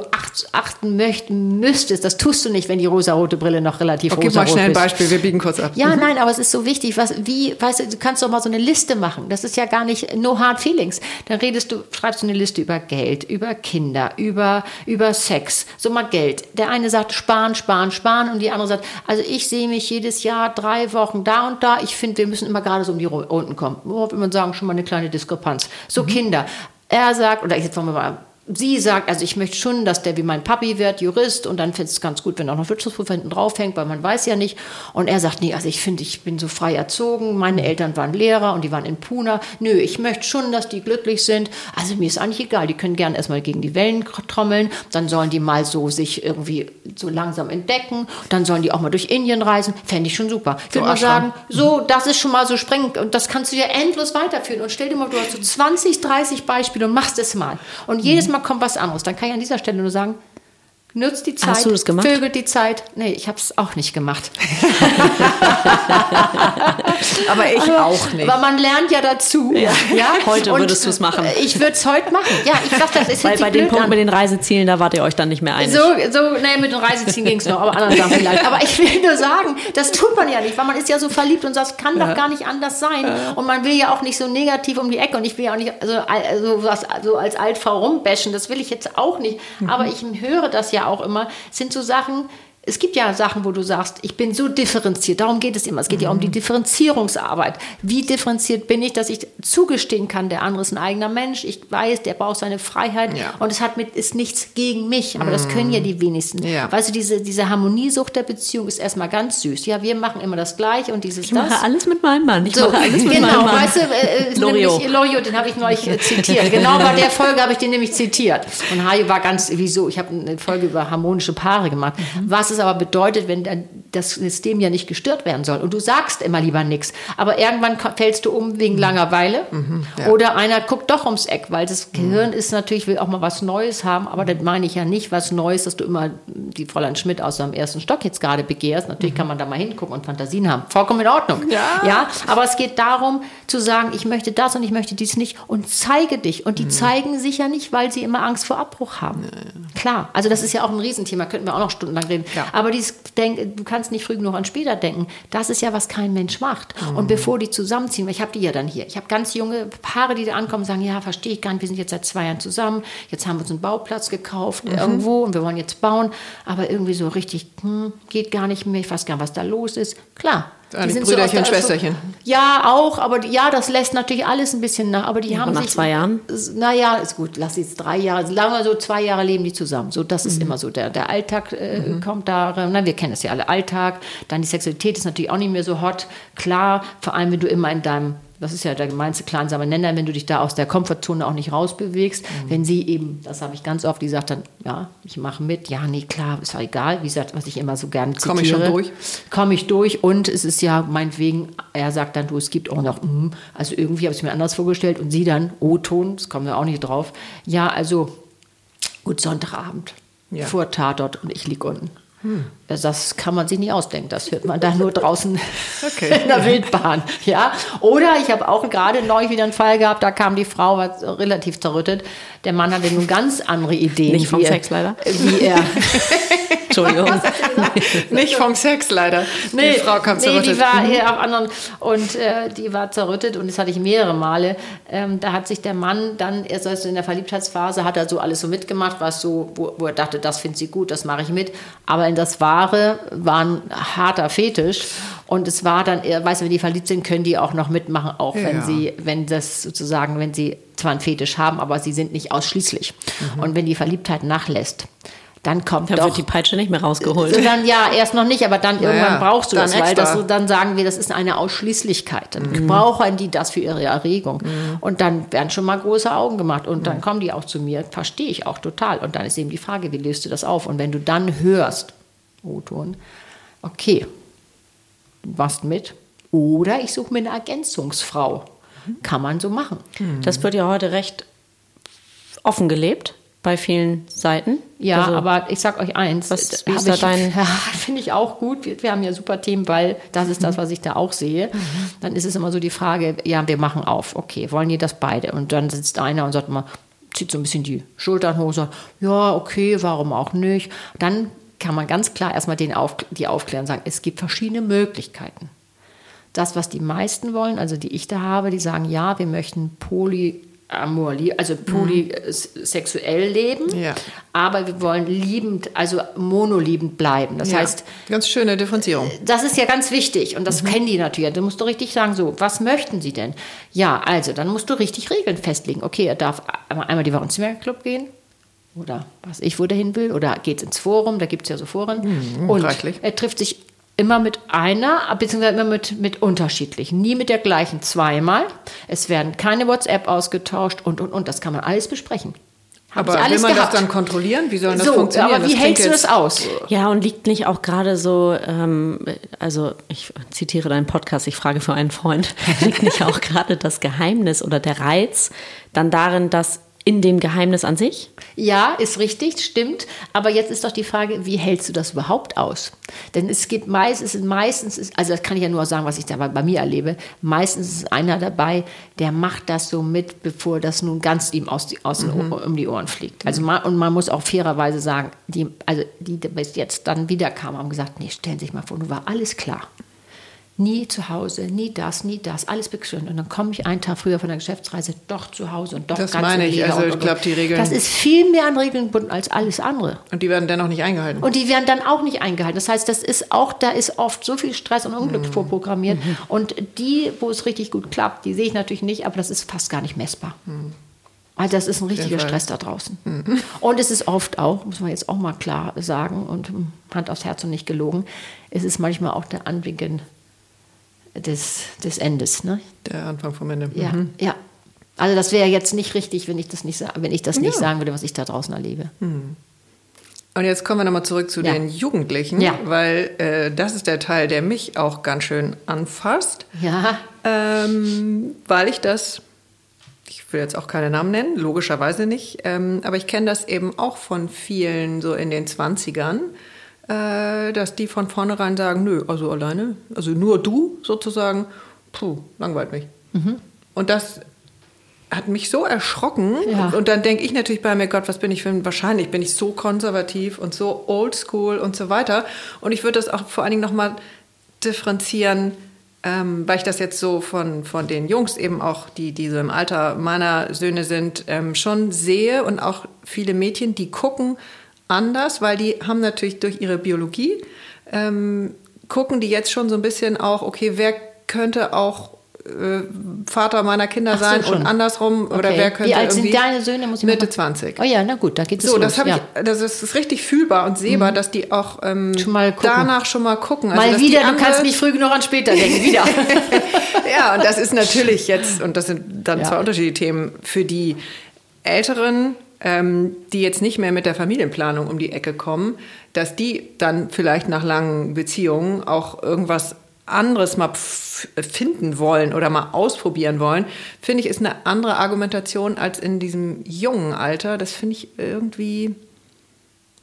achten möchten, müsstest. Das tust du nicht, wenn die rosa-rote Brille noch relativ okay, rosa ist. Gib mal schnell ein Beispiel, wir biegen kurz ab. Ja, mhm. nein, aber es ist so wichtig, was, wie, weißt du, du kannst doch mal so eine Liste machen. Das ist ja gar nicht no hard feelings. Dann redest du, schreibst du eine Liste über Geld, über Kinder, Kinder, über, über Sex, so mal Geld. Der eine sagt sparen, sparen, sparen und die andere sagt, also ich sehe mich jedes Jahr drei Wochen da und da. Ich finde, wir müssen immer gerade so um die Runden kommen. Worauf will man sagen, schon mal eine kleine Diskrepanz. So mhm. Kinder. Er sagt, oder jetzt wollen wir mal sie sagt, also ich möchte schon, dass der wie mein Papi wird, Jurist, und dann finde es ganz gut, wenn auch noch Wirtschaftsprüfer hinten draufhängt, weil man weiß ja nicht. Und er sagt, nee, also ich finde, ich bin so frei erzogen, meine Eltern waren Lehrer und die waren in Puna. Nö, ich möchte schon, dass die glücklich sind. Also mir ist eigentlich egal, die können gern erstmal gegen die Wellen trommeln, dann sollen die mal so sich irgendwie so langsam entdecken, dann sollen die auch mal durch Indien reisen, fände ich schon super. Ich würde mal sagen, so, das ist schon mal so sprengend und das kannst du ja endlos weiterführen. Und stell dir mal, du hast so 20, 30 Beispiele und machst es mal. Und jedes Mal Mal kommt was anderes. Dann kann ich an dieser Stelle nur sagen, nutzt die Zeit, Hast du das gemacht? vögelt die Zeit. Nee, ich habe es auch nicht gemacht. aber ich aber, auch nicht. Aber man lernt ja dazu. Ja. ja? Heute und würdest du es machen. Ich würde es heute machen. Ja, ich sag, das ist Weil bei dem Punkt mit den Reisezielen, da wart ihr euch dann nicht mehr einig. So, so nee, mit den Reisezielen ging es noch, aber anderen Sachen vielleicht. Aber ich will nur sagen, das tut man ja nicht, weil man ist ja so verliebt und sagt, es kann ja. doch gar nicht anders sein. Ja. Und man will ja auch nicht so negativ um die Ecke und ich will ja auch nicht so also was so als Altfrau rumbashen, das will ich jetzt auch nicht. Mhm. Aber ich höre das ja auch immer, sind so Sachen, es gibt ja Sachen, wo du sagst, ich bin so differenziert. Darum geht es immer. Es geht mhm. ja um die mhm. Differenzierungsarbeit. Wie differenziert bin ich, dass ich zugestehen kann, der andere ist ein eigener Mensch. Ich weiß, der braucht seine Freiheit ja. und es hat mit, ist nichts gegen mich. Aber mhm. das können ja die wenigsten. Ja. Weißt du, diese, diese Harmoniesucht der Beziehung ist erstmal ganz süß. Ja, wir machen immer das Gleiche und dieses Ich mache das. alles mit meinem Mann. Ich so, mache alles mit genau, meinem Mann. Weißt du, äh, äh Loriot. Loriot, den habe ich neulich äh, zitiert. Genau bei der Folge habe ich den nämlich zitiert. Und Hajo war ganz, wieso? Ich habe eine Folge über harmonische Paare gemacht. Mhm. Was es aber bedeutet, wenn das System ja nicht gestört werden soll. Und du sagst immer lieber nichts. Aber irgendwann fällst du um wegen mhm. Langeweile. Mhm, ja. Oder einer guckt doch ums Eck, weil das Gehirn ist natürlich, will auch mal was Neues haben. Aber das meine ich ja nicht was Neues, dass du immer die Fräulein Schmidt aus seinem ersten Stock jetzt gerade begehrst. Natürlich mhm. kann man da mal hingucken und Fantasien haben. Vollkommen in Ordnung. Ja. ja. Aber es geht darum, zu sagen, ich möchte das und ich möchte dies nicht und zeige dich. Und die mhm. zeigen sich ja nicht, weil sie immer Angst vor Abbruch haben. Ja, Klar. Also das ist ja auch ein Riesenthema, könnten wir auch noch stundenlang reden. Aber dieses denk, du kannst nicht früh genug an später denken. Das ist ja, was kein Mensch macht. Mhm. Und bevor die zusammenziehen, ich habe die ja dann hier, ich habe ganz junge Paare, die da ankommen und sagen, ja, verstehe ich gar nicht, wir sind jetzt seit zwei Jahren zusammen, jetzt haben wir uns einen Bauplatz gekauft mhm. irgendwo und wir wollen jetzt bauen, aber irgendwie so richtig, hm, geht gar nicht mehr, ich weiß gar nicht, was da los ist. Klar, die, die Brüderchen, so Schwesterchen. Ja, auch, aber ja, das lässt natürlich alles ein bisschen nach. Aber die ja, haben nach sich, zwei Jahren? Naja, ist gut, lass jetzt drei Jahre, lange so zwei Jahre leben die zusammen. So, das ist mhm. immer so. Der, der Alltag äh, mhm. kommt da, na, wir kennen es ja alle, Alltag. Dann die Sexualität ist natürlich auch nicht mehr so hot. Klar, vor allem, wenn du immer in deinem das ist ja der gemeinste kleinsame Nenner, wenn du dich da aus der Komfortzone auch nicht rausbewegst. Mhm. Wenn sie eben, das habe ich ganz oft, die sagt dann, ja, ich mache mit, ja, nee, klar, ist ja egal, wie gesagt, was ich immer so gerne zitiere. Komme ich schon durch? Komme ich durch und es ist ja meinetwegen, er sagt dann, du, es gibt auch noch, mm, also irgendwie habe ich es mir anders vorgestellt und sie dann, O-Ton, das kommen wir auch nicht drauf, ja, also gut, Sonntagabend, ja. vor Tatort und ich liege unten. Hm. Das kann man sich nicht ausdenken. Das hört man da nur draußen okay. in der Wildbahn. Ja? Oder ich habe auch gerade neulich wieder einen Fall gehabt, da kam die Frau war relativ zerrüttet. Der Mann hatte nun ganz andere Ideen. Nicht vom Sex leider. Wie er. Entschuldigung. Nicht vom Sex leider. Nee, die Frau kam zerrüttet. Nee, die war mhm. auf anderen und äh, die war zerrüttet und das hatte ich mehrere Male. Ähm, da hat sich der Mann dann, erst also in der Verliebtheitsphase, hat er so alles so mitgemacht, was so, wo, wo er dachte, das findet sie gut, das mache ich mit. Aber in das Wahre war ein harter Fetisch und es war dann, weißt du, wenn die verliebt sind, können die auch noch mitmachen, auch ja. wenn sie, wenn das sozusagen, wenn sie zwar einen Fetisch haben, aber sie sind nicht ausschließlich. Mhm. Und wenn die Verliebtheit nachlässt, dann kommt dann doch, wird die Peitsche nicht mehr rausgeholt. Dann, ja, erst noch nicht, aber dann ja, irgendwann brauchst du das, weil das so, dann sagen wir, das ist eine Ausschließlichkeit. Dann mhm. brauchen die das für ihre Erregung. Mhm. Und dann werden schon mal große Augen gemacht und dann mhm. kommen die auch zu mir, verstehe ich auch total. Und dann ist eben die Frage, wie löst du das auf? Und wenn du dann hörst, O-Ton, okay, machst mit oder ich suche mir eine Ergänzungsfrau. Mhm. Kann man so machen. Das wird ja heute recht offen gelebt bei vielen Seiten. Ja, also, aber ich sag euch eins, was ist da dein ja, finde ich auch gut. Wir, wir, haben ja super Themen, weil das ist das, was ich da auch sehe. Mhm. Dann ist es immer so die Frage, ja, wir machen auf. Okay, wollen die das beide? Und dann sitzt einer und sagt mal, zieht so ein bisschen die Schultern hoch, sagt, ja, okay, warum auch nicht? Dann kann man ganz klar erstmal den auf, die aufklären und sagen, es gibt verschiedene Möglichkeiten. Das, was die meisten wollen, also die ich da habe, die sagen, ja, wir möchten poly Amor, also polysexuell leben, ja. aber wir wollen liebend, also monoliebend bleiben. Das ja. heißt, ganz schöne Differenzierung. Das ist ja ganz wichtig und das mhm. kennen die natürlich. Du musst du richtig sagen, so, was möchten sie denn? Ja, also dann musst du richtig Regeln festlegen. Okay, er darf einmal die Woche ins Zimmerclub gehen oder was ich wo dahin will oder geht ins Forum, da gibt es ja so Foren. Mhm, und reichlich. er trifft sich immer mit einer, beziehungsweise immer mit, mit unterschiedlichen, nie mit der gleichen zweimal. Es werden keine WhatsApp ausgetauscht und, und, und. Das kann man alles besprechen. Hab aber will man gehabt. das dann kontrollieren? Wie soll das so, funktionieren? Aber wie das hältst du das aus? Ja, und liegt nicht auch gerade so, ähm, also ich zitiere deinen Podcast, ich frage für einen Freund, liegt nicht auch gerade das Geheimnis oder der Reiz dann darin, dass in dem Geheimnis an sich? Ja, ist richtig, stimmt. Aber jetzt ist doch die Frage, wie hältst du das überhaupt aus? Denn es gibt meist, es meistens, also das kann ich ja nur sagen, was ich da bei mir erlebe, meistens ist einer dabei, der macht das so mit, bevor das nun ganz ihm aus, die, aus mhm. um die Ohren fliegt. Also man, und man muss auch fairerweise sagen, die, also die bis jetzt dann wieder kamen, haben gesagt, nee, stellen Sie sich mal vor, nun war alles klar nie zu Hause, nie das, nie das, alles beschön. Und dann komme ich einen Tag früher von der Geschäftsreise doch zu Hause und doch das ganz meine ich. Also ich glaube, die Regeln. Das ist viel mehr an Regeln gebunden als alles andere. Und die werden dennoch nicht eingehalten. Und die werden dann auch nicht eingehalten. Das heißt, das ist auch, da ist oft so viel Stress und Unglück mhm. vorprogrammiert. Mhm. Und die, wo es richtig gut klappt, die sehe ich natürlich nicht, aber das ist fast gar nicht messbar. Mhm. Also das ist ein richtiger Stress da draußen. Mhm. Und es ist oft auch, muss man jetzt auch mal klar sagen und Hand aufs Herz und nicht gelogen, es ist manchmal auch der Anwinken des, des Endes. Ne? Der Anfang vom Ende. Ja, mhm. ja. Also das wäre jetzt nicht richtig, wenn ich das nicht, wenn ich das nicht ja. sagen würde, was ich da draußen erlebe. Mhm. Und jetzt kommen wir nochmal zurück zu ja. den Jugendlichen, ja. weil äh, das ist der Teil, der mich auch ganz schön anfasst. Ja. Ähm, weil ich das, ich will jetzt auch keine Namen nennen, logischerweise nicht, ähm, aber ich kenne das eben auch von vielen so in den 20ern, äh, dass die von vornherein sagen, nö, also alleine, also nur du sozusagen, puh, langweilt mich. Mhm. Und das hat mich so erschrocken. Ja. Und, dann denke ich natürlich bei mir, Gott, was bin ich für ein, wahrscheinlich bin ich so konservativ und so oldschool und so weiter. Und ich würde das auch vor allen Dingen nochmal differenzieren, ähm, weil ich das jetzt so von, von den Jungs eben auch, die, die so im Alter meiner Söhne sind, ähm, schon sehe und auch viele Mädchen, die gucken, anders, weil die haben natürlich durch ihre Biologie, ähm, gucken die jetzt schon so ein bisschen auch, okay, wer könnte auch äh, Vater meiner Kinder so, sein schon. und andersrum okay. oder wer könnte Wie alt sind deine Söhne? Muss ich Mitte 20. Oh ja, na gut, da geht es so. Das, ja. ich, das ist richtig fühlbar und sehbar, mhm. dass die auch ähm, schon danach schon mal gucken. Also, mal wieder, du kannst nicht früh genug an später denken, wieder. ja, und das ist natürlich jetzt, und das sind dann ja. zwei unterschiedliche Themen, für die Älteren ähm, die jetzt nicht mehr mit der Familienplanung um die Ecke kommen, dass die dann vielleicht nach langen Beziehungen auch irgendwas anderes mal finden wollen oder mal ausprobieren wollen, finde ich, ist eine andere Argumentation als in diesem jungen Alter. Das finde ich irgendwie,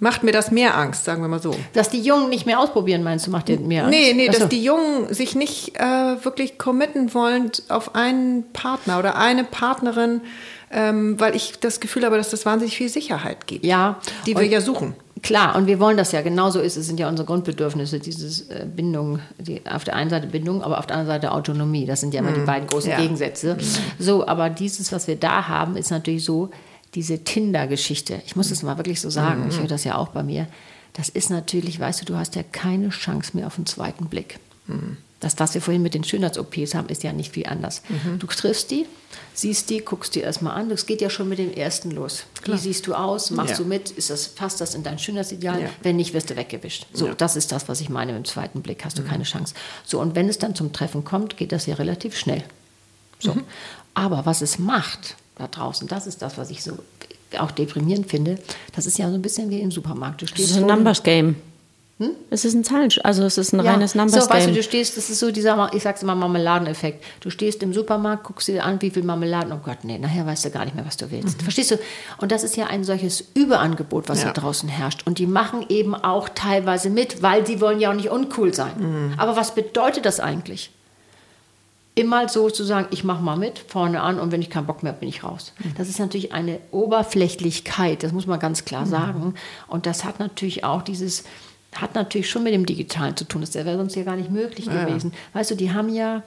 macht mir das mehr Angst, sagen wir mal so. Dass die Jungen nicht mehr ausprobieren, meinst du, macht dir mehr Angst? Nee, nee, Achso. dass die Jungen sich nicht äh, wirklich committen wollen auf einen Partner oder eine Partnerin, ähm, weil ich das Gefühl habe, dass das wahnsinnig viel Sicherheit gibt. Ja. Die wir ja suchen. Klar, und wir wollen das ja. Genauso ist es, sind ja unsere Grundbedürfnisse, diese äh, Bindung, die, auf der einen Seite Bindung, aber auf der anderen Seite Autonomie. Das sind ja immer mm. die beiden großen ja. Gegensätze. Mm. So, aber dieses, was wir da haben, ist natürlich so, diese Tinder-Geschichte. Ich muss es mal wirklich so sagen, mm. ich höre das ja auch bei mir. Das ist natürlich, weißt du, du hast ja keine Chance mehr auf einen zweiten Blick. Mm. Das, was wir vorhin mit den Schönheits-OPs haben, ist ja nicht viel anders. Mhm. Du triffst die, siehst die, guckst die erstmal an. Das geht ja schon mit dem ersten los. Klar. Wie siehst du aus? Machst ja. du mit? Ist das, passt das in dein Schönheitsideal? Ja. Wenn nicht, wirst du weggewischt. So, ja. das ist das, was ich meine. Im zweiten Blick hast du mhm. keine Chance. So, und wenn es dann zum Treffen kommt, geht das ja relativ schnell. So. Mhm. Aber was es macht da draußen, das ist das, was ich so auch deprimierend finde. Das ist ja so ein bisschen wie im Supermarkt. Du stehst das ist ein Numbers Game. Hm? Es ist ein Zahlen, also es ist ein ja. reines Numbers so, Game. Weißt du, du stehst, das ist so dieser, ich sag's immer, Marmeladeneffekt. Du stehst im Supermarkt, guckst dir an, wie viel Marmeladen, oh Gott, nee, nachher weißt du gar nicht mehr, was du willst. Mhm. Verstehst du? Und das ist ja ein solches Überangebot, was ja. da draußen herrscht. Und die machen eben auch teilweise mit, weil sie wollen ja auch nicht uncool sein. Mhm. Aber was bedeutet das eigentlich? Immer so zu sagen, ich mache mal mit, vorne an und wenn ich keinen Bock mehr habe, bin ich raus. Mhm. Das ist natürlich eine Oberflächlichkeit, das muss man ganz klar mhm. sagen. Und das hat natürlich auch dieses, hat natürlich schon mit dem Digitalen zu tun. Das wäre sonst ja gar nicht möglich ja. gewesen. Weißt du, die haben ja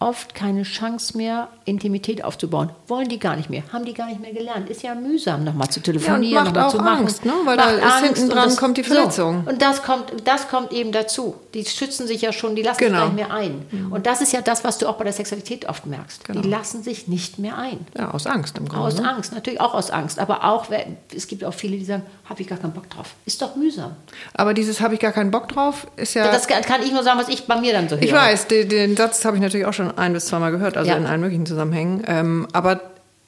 oft keine Chance mehr, Intimität aufzubauen. Wollen die gar nicht mehr, haben die gar nicht mehr gelernt. Ist ja mühsam, nochmal zu telefonieren, ja, macht nochmal auch zu machen. Angst, ne? weil macht da hinten dran kommt die Verletzung. So. Und das kommt, das kommt eben dazu. Die schützen sich ja schon, die lassen genau. sich gar nicht mehr ein. Mhm. Und das ist ja das, was du auch bei der Sexualität oft merkst. Genau. Die lassen sich nicht mehr ein. Ja, aus Angst im Grunde. Aus ne? Angst, natürlich auch aus Angst. Aber auch, es gibt auch viele, die sagen, habe ich gar keinen Bock drauf. Ist doch mühsam. Aber dieses habe ich gar keinen Bock drauf ist ja... Das kann ich nur sagen, was ich bei mir dann so höre. Ich weiß, den, den Satz habe ich natürlich auch schon ein bis zweimal gehört also ja. in allen möglichen Zusammenhängen. Ähm, aber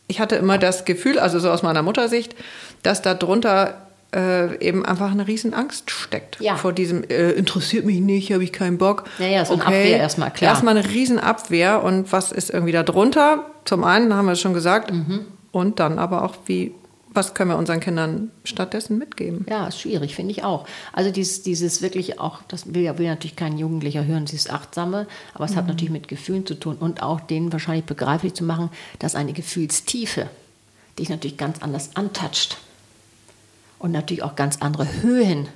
ich hatte immer das Gefühl, also so aus meiner Muttersicht, dass da drunter äh, eben einfach eine Riesenangst steckt. Ja. Vor diesem, äh, interessiert mich nicht, habe ich keinen Bock. Ja, ja, so okay. eine Abwehr erstmal, klar. Erstmal eine Riesenabwehr. Und was ist irgendwie da drunter? Zum einen haben wir es schon gesagt, mhm. Und dann aber auch, wie was können wir unseren Kindern stattdessen mitgeben? Ja, ist schwierig, finde ich auch. Also dieses, dieses wirklich auch, das will, will natürlich kein Jugendlicher hören, dieses Achtsame, aber es mhm. hat natürlich mit Gefühlen zu tun und auch denen wahrscheinlich begreiflich zu machen, dass eine Gefühlstiefe dich natürlich ganz anders antatscht und natürlich auch ganz andere Höhen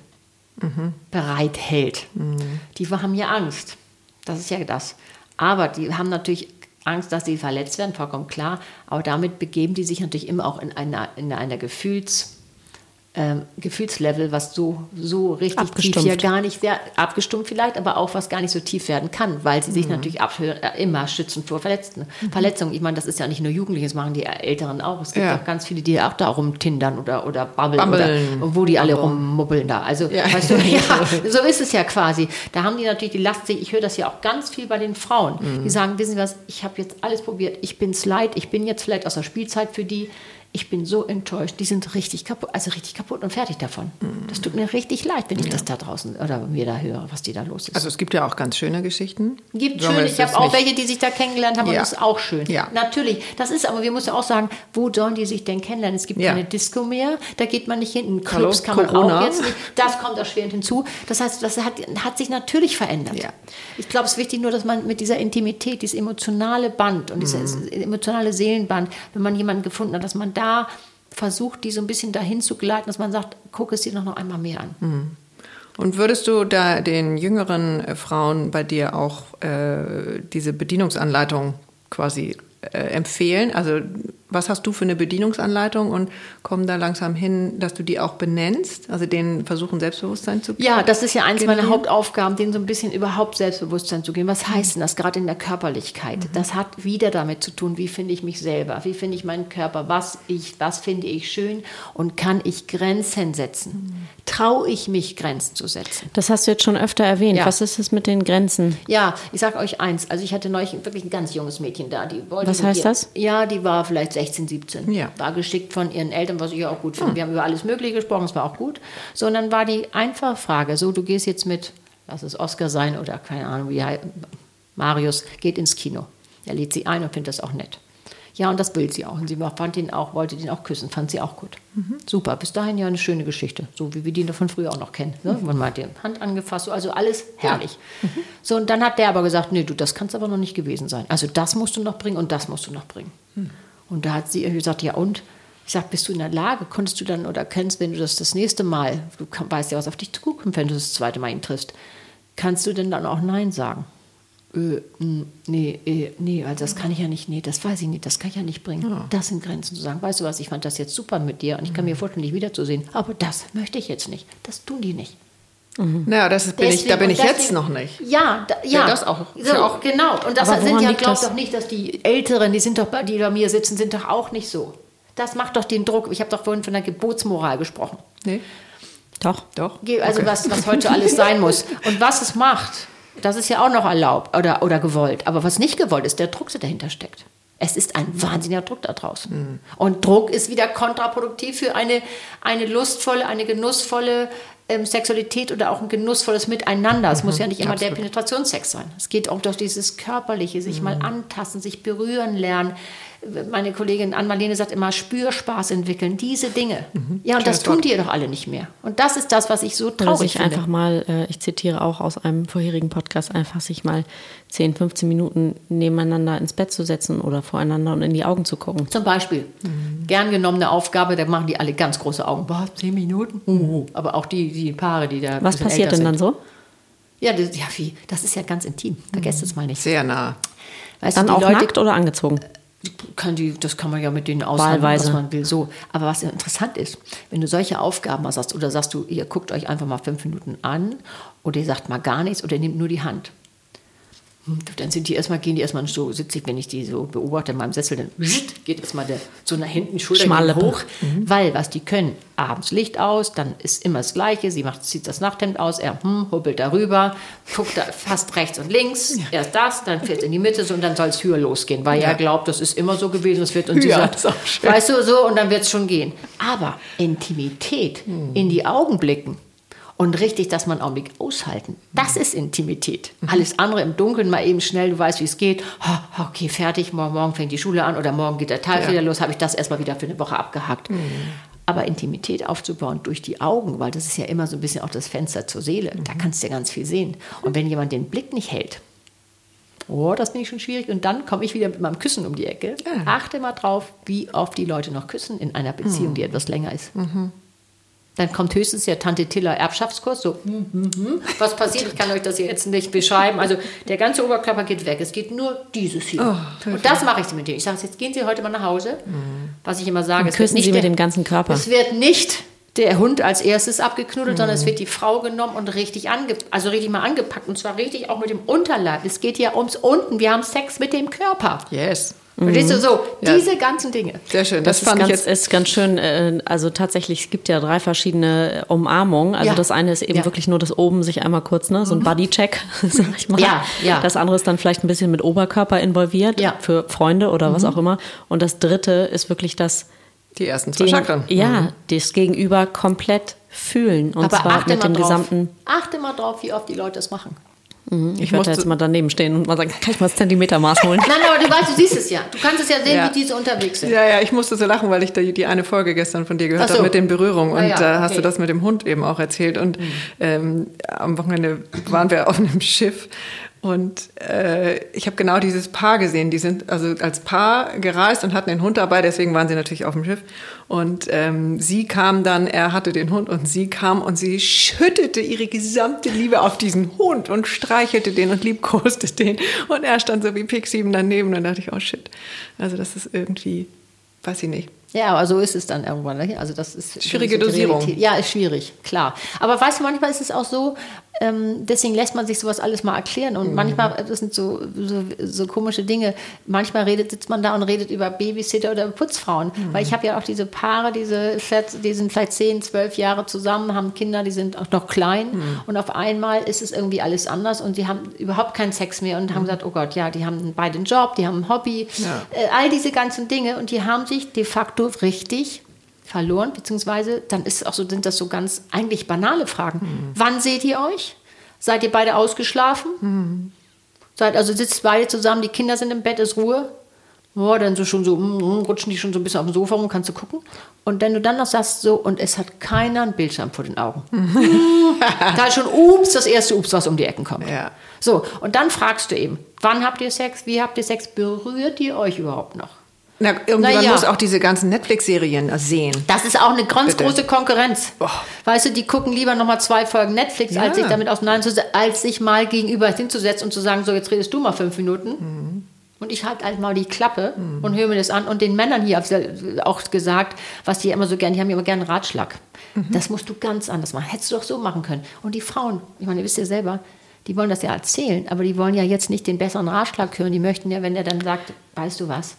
mhm. bereithält. Mhm. Die haben ja Angst. Das ist ja das. Aber die haben natürlich Angst, dass sie verletzt werden, vollkommen klar. Aber damit begeben die sich natürlich immer auch in einer, in einer Gefühls- ähm, Gefühlslevel, was so, so richtig tief hier gar nicht sehr abgestumpft vielleicht, aber auch was gar nicht so tief werden kann, weil sie sich mhm. natürlich abhören, äh, immer schützen vor Verletzten. Mhm. Verletzungen. Ich meine, das ist ja nicht nur Jugendliche, das machen die Älteren auch. Es gibt ja. auch ganz viele, die auch da rumtindern oder, oder babbeln, babbeln. Oder, wo die alle rummubbeln da. Also, ja. weißt du, ja, so ist es ja quasi. Da haben die natürlich die Last, ich höre das ja auch ganz viel bei den Frauen, mhm. die sagen, wissen Sie was, ich habe jetzt alles probiert, ich bin es leid, ich bin jetzt vielleicht aus der Spielzeit für die, ich bin so enttäuscht, die sind richtig kaputt, also richtig kaputt und fertig davon. Das tut mir richtig leid, wenn ich ja. das da draußen oder mir da höre, was die da los ist. Also es gibt ja auch ganz schöne Geschichten. Gibt schöne, ich habe auch welche, die sich da kennengelernt haben ja. und das ist auch schön. Ja. Natürlich, das ist aber, wir müssen auch sagen, wo sollen die sich denn kennenlernen? Es gibt ja. keine Disco mehr, da geht man nicht hin. In Clubs Hallo, kann man Corona. auch jetzt nicht. Das kommt erschwerend hinzu. Das heißt, das hat, hat sich natürlich verändert. Ja. Ich glaube, es ist wichtig nur, dass man mit dieser Intimität, dieses emotionale Band und dieses mhm. emotionale Seelenband, wenn man jemanden gefunden hat, dass man da versucht, die so ein bisschen dahin zu gleiten, dass man sagt, guck es dir noch, noch einmal mehr an. Mhm. Und würdest du da den jüngeren äh, Frauen bei dir auch äh, diese Bedienungsanleitung quasi äh, empfehlen? Also was hast du für eine Bedienungsanleitung und kommen da langsam hin, dass du die auch benennst, also denen versuchen Selbstbewusstsein zu geben? Ja, das ist ja eins meiner Hauptaufgaben, denen so ein bisschen überhaupt Selbstbewusstsein zu geben. Was heißt denn das gerade in der Körperlichkeit? Mhm. Das hat wieder damit zu tun, wie finde ich mich selber, wie finde ich meinen Körper, was ich, was finde ich schön und kann ich Grenzen setzen? Mhm. Traue ich mich Grenzen zu setzen? Das hast du jetzt schon öfter erwähnt. Ja. Was ist es mit den Grenzen? Ja, ich sage euch eins. Also ich hatte neulich wirklich ein ganz junges Mädchen da, die wollte. Was heißt ihr, das? Ja, die war vielleicht 16, 17. Ja. War geschickt von ihren Eltern, was ich auch gut finde. Hm. Wir haben über alles Mögliche gesprochen, es war auch gut. So, und dann war die einfache Frage, so, du gehst jetzt mit, lass es Oscar sein oder keine Ahnung, wie Marius, geht ins Kino. Er lädt sie ein und findet das auch nett. Ja, und das will sie auch. Und sie fand ihn auch, wollte ihn auch küssen, fand sie auch gut. Mhm. Super, bis dahin ja eine schöne Geschichte, so wie wir die von früher auch noch kennen. Ne? Man hat die Hand angefasst, also alles herrlich. Ja. Mhm. So, und dann hat der aber gesagt, nee, du, das kannst aber noch nicht gewesen sein. Also das musst du noch bringen und das musst du noch bringen. Mhm. Und da hat sie gesagt, ja und? Ich sage, bist du in der Lage, konntest du dann oder kennst, wenn du das das nächste Mal, du weißt ja, was auf dich zukommt, wenn du das zweite Mal ihn triffst, kannst du denn dann auch Nein sagen? Äh, nee, äh, nee, also das kann ich ja nicht, nee, das weiß ich nicht, das kann ich ja nicht bringen. Ja. Das sind Grenzen zu sagen, weißt du was, ich fand das jetzt super mit dir und ich kann mir vorstellen, dich wiederzusehen, aber das möchte ich jetzt nicht. Das tun die nicht. Mhm. Naja, das bin deswegen, ich, da bin ich deswegen, jetzt noch nicht. Ja, da, ja. ja. das auch. So, auch genau. Und das sind ja, glaub doch nicht, dass die Älteren, die sind doch bei, die bei mir sitzen, sind doch auch nicht so. Das macht doch den Druck. Ich habe doch vorhin von der Geburtsmoral gesprochen. Nee. Doch. Doch. Also okay. was, was heute alles sein muss. Und was es macht, das ist ja auch noch erlaubt oder, oder gewollt. Aber was nicht gewollt ist, der Druck, der dahinter steckt. Es ist ein wahnsinniger Druck da draußen. Mhm. Und Druck ist wieder kontraproduktiv für eine, eine lustvolle, eine genussvolle ähm, Sexualität oder auch ein genussvolles Miteinander. Es mhm, muss ja nicht immer absolut. der Penetrationssex sein. Es geht auch durch dieses Körperliche, sich mhm. mal antasten, sich berühren lernen, meine Kollegin Ann-Marlene sagt immer, Spürspaß entwickeln, diese Dinge. Mhm. Ja, und das tun die doch alle nicht mehr. Und das ist das, was ich so traurig sich finde. einfach mal, äh, ich zitiere auch aus einem vorherigen Podcast, einfach sich mal 10, 15 Minuten nebeneinander ins Bett zu setzen oder voreinander und in die Augen zu gucken. Zum Beispiel. Mhm. Gern genommene Aufgabe, da machen die alle ganz große Augen. Boah, 10 Minuten? Uh. Aber auch die, die Paare, die da. Was passiert denn dann so? Ja, das, ja, wie, das ist ja ganz intim. Vergesst es mal nicht. Sehr nah. Weißt dann du, auch Leute, nackt oder angezogen? Kann die, das kann man ja mit denen aushandeln, was man will. So. Aber was interessant ist, wenn du solche Aufgaben hast oder sagst du, ihr guckt euch einfach mal fünf Minuten an oder ihr sagt mal gar nichts oder ihr nehmt nur die Hand. Hm, dann sind die erstmal, gehen die erstmal so, sitze ich, wenn ich die so beobachte in meinem Sessel, dann geht erstmal der, so nach hinten, Schulter hoch, mhm. weil was die können, abends Licht aus, dann ist immer das Gleiche, sie macht, zieht das Nachthemd aus, er hm, hubbelt darüber, guckt da fast rechts und links, ja. erst das, dann fährt in die Mitte so und dann soll es höher losgehen, weil ja. er glaubt, das ist immer so gewesen, es wird und sie ja, sagt, weißt du, so und dann wird es schon gehen. Aber Intimität, mhm. in die Augen blicken, und richtig, dass man einen Augenblick aushalten. Das ist Intimität. Mhm. Alles andere im Dunkeln mal eben schnell, du weißt, wie es geht. Oh, okay, fertig, morgen, morgen fängt die Schule an oder morgen geht der Tag ja. wieder los, habe ich das erstmal wieder für eine Woche abgehakt. Mhm. Aber Intimität aufzubauen durch die Augen, weil das ist ja immer so ein bisschen auch das Fenster zur Seele, mhm. da kannst du ja ganz viel sehen. Und wenn jemand den Blick nicht hält, oh, das bin ich schon schwierig. Und dann komme ich wieder mit meinem Küssen um die Ecke. Ja. Achte mal drauf, wie oft die Leute noch küssen in einer Beziehung, mhm. die etwas länger ist. Mhm. Dann kommt höchstens der Tante Tiller Erbschaftskurs, so, hm, hm, hm. was passiert, ich kann euch das jetzt nicht beschreiben. Also der ganze Oberkörper geht weg, es geht nur dieses hier. Oh, und das mache ich mit denen. Ich sage, jetzt gehen Sie heute mal nach Hause. Mhm. Was ich immer sage, und küssen Sie mit dem ganzen Körper. Es wird nicht der Hund als erstes abgeknuddelt, mhm. sondern es wird die Frau genommen und richtig ange also richtig mal angepackt. Und zwar richtig auch mit dem Unterleib. Es geht ja ums Unten. Wir haben Sex mit dem Körper. Yes. Verstehst du so? Ja. Diese ganzen Dinge. Sehr schön. Das, das fand ist ganz, ich jetzt ist ganz schön. Äh, also tatsächlich, es gibt ja drei verschiedene Umarmungen. Also ja. das eine ist eben ja. wirklich nur das oben sich einmal kurz, ne, so ein mhm. Bodycheck, sag ich mal. Ja, ja. Das andere ist dann vielleicht ein bisschen mit Oberkörper involviert ja. für Freunde oder mhm. was auch immer. Und das dritte ist wirklich das die ersten zwei Chakren. Ja, mhm. das Gegenüber komplett fühlen und Aber zwar mit dem drauf. gesamten. Achte mal drauf, wie oft die Leute das machen. Mhm. Ich, ich werde jetzt mal daneben stehen und mal sagen, kann ich mal das Zentimetermaß holen? Nein, aber du weißt, du siehst es ja. Du kannst es ja sehen, ja. wie diese unterwegs sind. Ja, ja, ich musste so lachen, weil ich die, die eine Folge gestern von dir gehört so. habe mit den Berührungen. Und ja, da okay. hast du das mit dem Hund eben auch erzählt. Und mhm. ähm, am Wochenende waren wir auf einem Schiff und äh, ich habe genau dieses Paar gesehen. Die sind also als Paar gereist und hatten den Hund dabei, deswegen waren sie natürlich auf dem Schiff. Und ähm, sie kam dann, er hatte den Hund und sie kam und sie schüttete ihre gesamte Liebe auf diesen Hund und streichelte den und liebkoste den. Und er stand so wie Pixie daneben und dann dachte ich, oh shit. Also das ist irgendwie, weiß ich nicht. Ja, aber so ist es dann irgendwann. Ne? Also das ist schwierige Dosierung. Ja, ist schwierig, klar. Aber weißt du, manchmal ist es auch so, ähm, deswegen lässt man sich sowas alles mal erklären. Und mhm. manchmal, das sind so, so, so, komische Dinge, manchmal redet, sitzt man da und redet über Babysitter oder Putzfrauen. Mhm. Weil ich habe ja auch diese Paare, diese, die sind vielleicht zehn, zwölf Jahre zusammen, haben Kinder, die sind auch noch klein. Mhm. Und auf einmal ist es irgendwie alles anders und sie haben überhaupt keinen Sex mehr und haben mhm. gesagt, oh Gott, ja, die haben beide einen Job, die haben ein Hobby, ja. äh, all diese ganzen Dinge. Und die haben sich de facto richtig verloren, beziehungsweise dann ist auch so, sind das so ganz eigentlich banale Fragen. Mhm. Wann seht ihr euch? Seid ihr beide ausgeschlafen? Mhm. Seid also sitzt beide zusammen, die Kinder sind im Bett, ist Ruhe. Oh, dann so schon so, mm, mm, rutschen die schon so ein bisschen auf dem Sofa rum, kannst du gucken. Und wenn du dann noch sagst, so, und es hat keiner einen Bildschirm vor den Augen. da ist schon Ups, das erste Ups, was um die Ecken kommt. Ja. So, und dann fragst du eben, wann habt ihr Sex, wie habt ihr Sex, berührt ihr euch überhaupt noch? Na, irgendwann ja. muss auch diese ganzen Netflix-Serien sehen. Das ist auch eine ganz Bitte. große Konkurrenz. Oh. Weißt du, die gucken lieber noch mal zwei Folgen Netflix, ja. als sich damit auseinanderzusetzen, als sich mal gegenüber hinzusetzen und zu sagen, so jetzt redest du mal fünf Minuten. Mhm. Und ich halte halt mal die Klappe mhm. und höre mir das an. Und den Männern hier auch gesagt, was die immer so gerne, die haben immer gerne einen Ratschlag. Mhm. Das musst du ganz anders machen. Hättest du doch so machen können. Und die Frauen, ich meine, ihr wisst ja selber, die wollen das ja erzählen, aber die wollen ja jetzt nicht den besseren Ratschlag hören. Die möchten ja, wenn er dann sagt, weißt du was,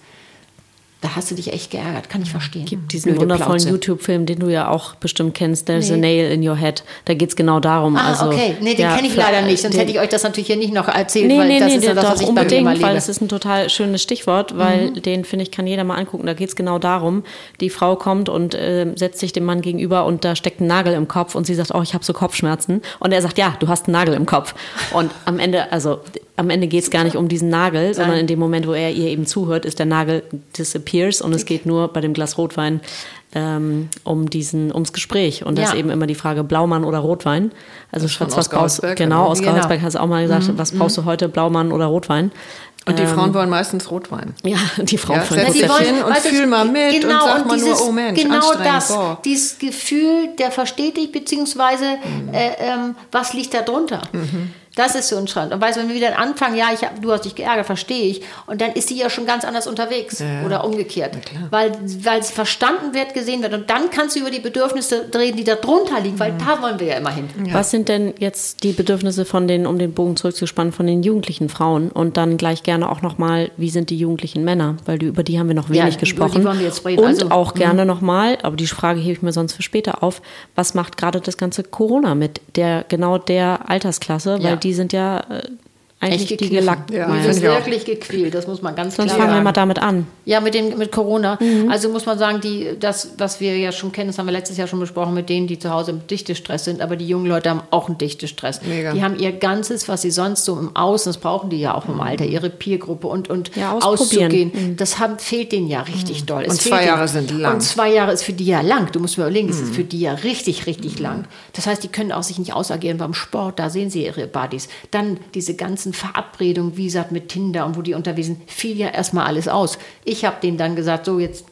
da hast du dich echt geärgert, kann ich verstehen. Gibt diesen Blöde wundervollen YouTube-Film, den du ja auch bestimmt kennst, There's nee. a Nail in Your Head. Da geht es genau darum. Ah, also, okay. Nee, den ja, kenne ich leider nicht, sonst hätte ich euch das natürlich hier nicht noch erzählt. Nee, weil nee, das nee, ist ja das, was ich unbedingt, weil das ist ein total schönes Stichwort, weil mhm. den, finde ich, kann jeder mal angucken. Da geht es genau darum, die Frau kommt und äh, setzt sich dem Mann gegenüber und da steckt ein Nagel im Kopf und sie sagt, oh, ich habe so Kopfschmerzen. Und er sagt, ja, du hast einen Nagel im Kopf. Und am Ende, also am Ende geht es gar nicht um diesen Nagel, sondern in dem Moment, wo er ihr eben zuhört, ist der Nagel disappears und es geht nur bei dem Glas Rotwein ähm, um diesen, ums Gespräch. Und das ist eben immer die Frage Blaumann oder Rotwein. Also Schatz, was brauchst du? Genau, aus genau. hast du auch mal gesagt, mhm. was brauchst du mhm. heute, Blaumann oder Rotwein? Und die ähm, Frauen wollen meistens Rotwein. Ja, die Frauen ja, wollen Rotwein. Wollen, und fühl mal mit genau, und sag mal dieses, nur, oh Mensch, Genau das, boah. dieses Gefühl der versteht dich, beziehungsweise mhm. äh, ähm, was liegt da drunter? Mhm. Das ist so ein Schrank. Und weißt du, wenn wir wieder anfangen, ja, ich hab, du hast dich geärgert, verstehe ich. Und dann ist sie ja schon ganz anders unterwegs ja, oder umgekehrt. Weil, weil es verstanden wird, gesehen wird. Und dann kannst du über die Bedürfnisse reden, die da drunter liegen, weil mhm. da wollen wir ja immer hin. Ja. Was sind denn jetzt die Bedürfnisse von den, um den Bogen zurückzuspannen, von den jugendlichen Frauen? Und dann gleich gerne auch nochmal, wie sind die jugendlichen Männer? Weil die, über die haben wir noch wenig ja, gesprochen. Über die wollen wir jetzt reden. Und also, auch gerne mhm. nochmal, aber die Frage hebe ich mir sonst für später auf, was macht gerade das ganze Corona mit der, genau der Altersklasse? Weil die sind ja äh, eigentlich Echt die gelackt. Ja, wir sind wirklich gequält, das muss man ganz Sonst klar fangen wir mal damit an. Ja, mit, dem, mit Corona. Mhm. Also muss man sagen, die, das, was wir ja schon kennen, das haben wir letztes Jahr schon besprochen, mit denen, die zu Hause im Dichtestress sind, aber die jungen Leute haben auch einen Dichtestress. Mega. Die haben ihr ganzes, was sie sonst so im Außen, das brauchen die ja auch im Alter, ihre Peergruppe und, und ja, auszugehen, mhm. das haben, fehlt denen ja richtig mhm. doll. Es und zwei Jahre sind lang. Und zwei Jahre ist für die ja lang. Du musst mir überlegen, es ist mhm. für die ja richtig, richtig lang. Das heißt, die können auch sich nicht ausagieren beim Sport, da sehen sie ihre Buddies. Dann diese ganzen Verabredungen, wie gesagt, mit Tinder und wo die unterwegs sind, fiel ja erstmal alles aus. Ich habe denen dann gesagt, so jetzt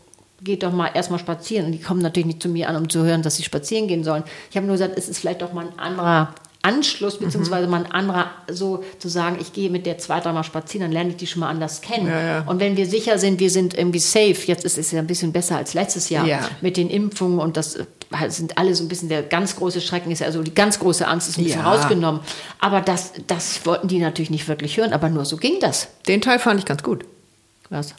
geht doch mal erstmal spazieren. Und die kommen natürlich nicht zu mir an, um zu hören, dass sie spazieren gehen sollen. Ich habe nur gesagt, es ist vielleicht doch mal ein anderer Anschluss, beziehungsweise mal ein anderer, so zu sagen, ich gehe mit der zwei, dreimal spazieren, dann lerne ich die schon mal anders kennen. Ja, ja. Und wenn wir sicher sind, wir sind irgendwie safe, jetzt ist es ja ein bisschen besser als letztes Jahr ja. mit den Impfungen und das äh, sind alle so ein bisschen der ganz große Schrecken ist, also die ganz große Angst ist ein bisschen rausgenommen. Aber das, das wollten die natürlich nicht wirklich hören, aber nur so ging das. Den Teil fand ich ganz gut. Was?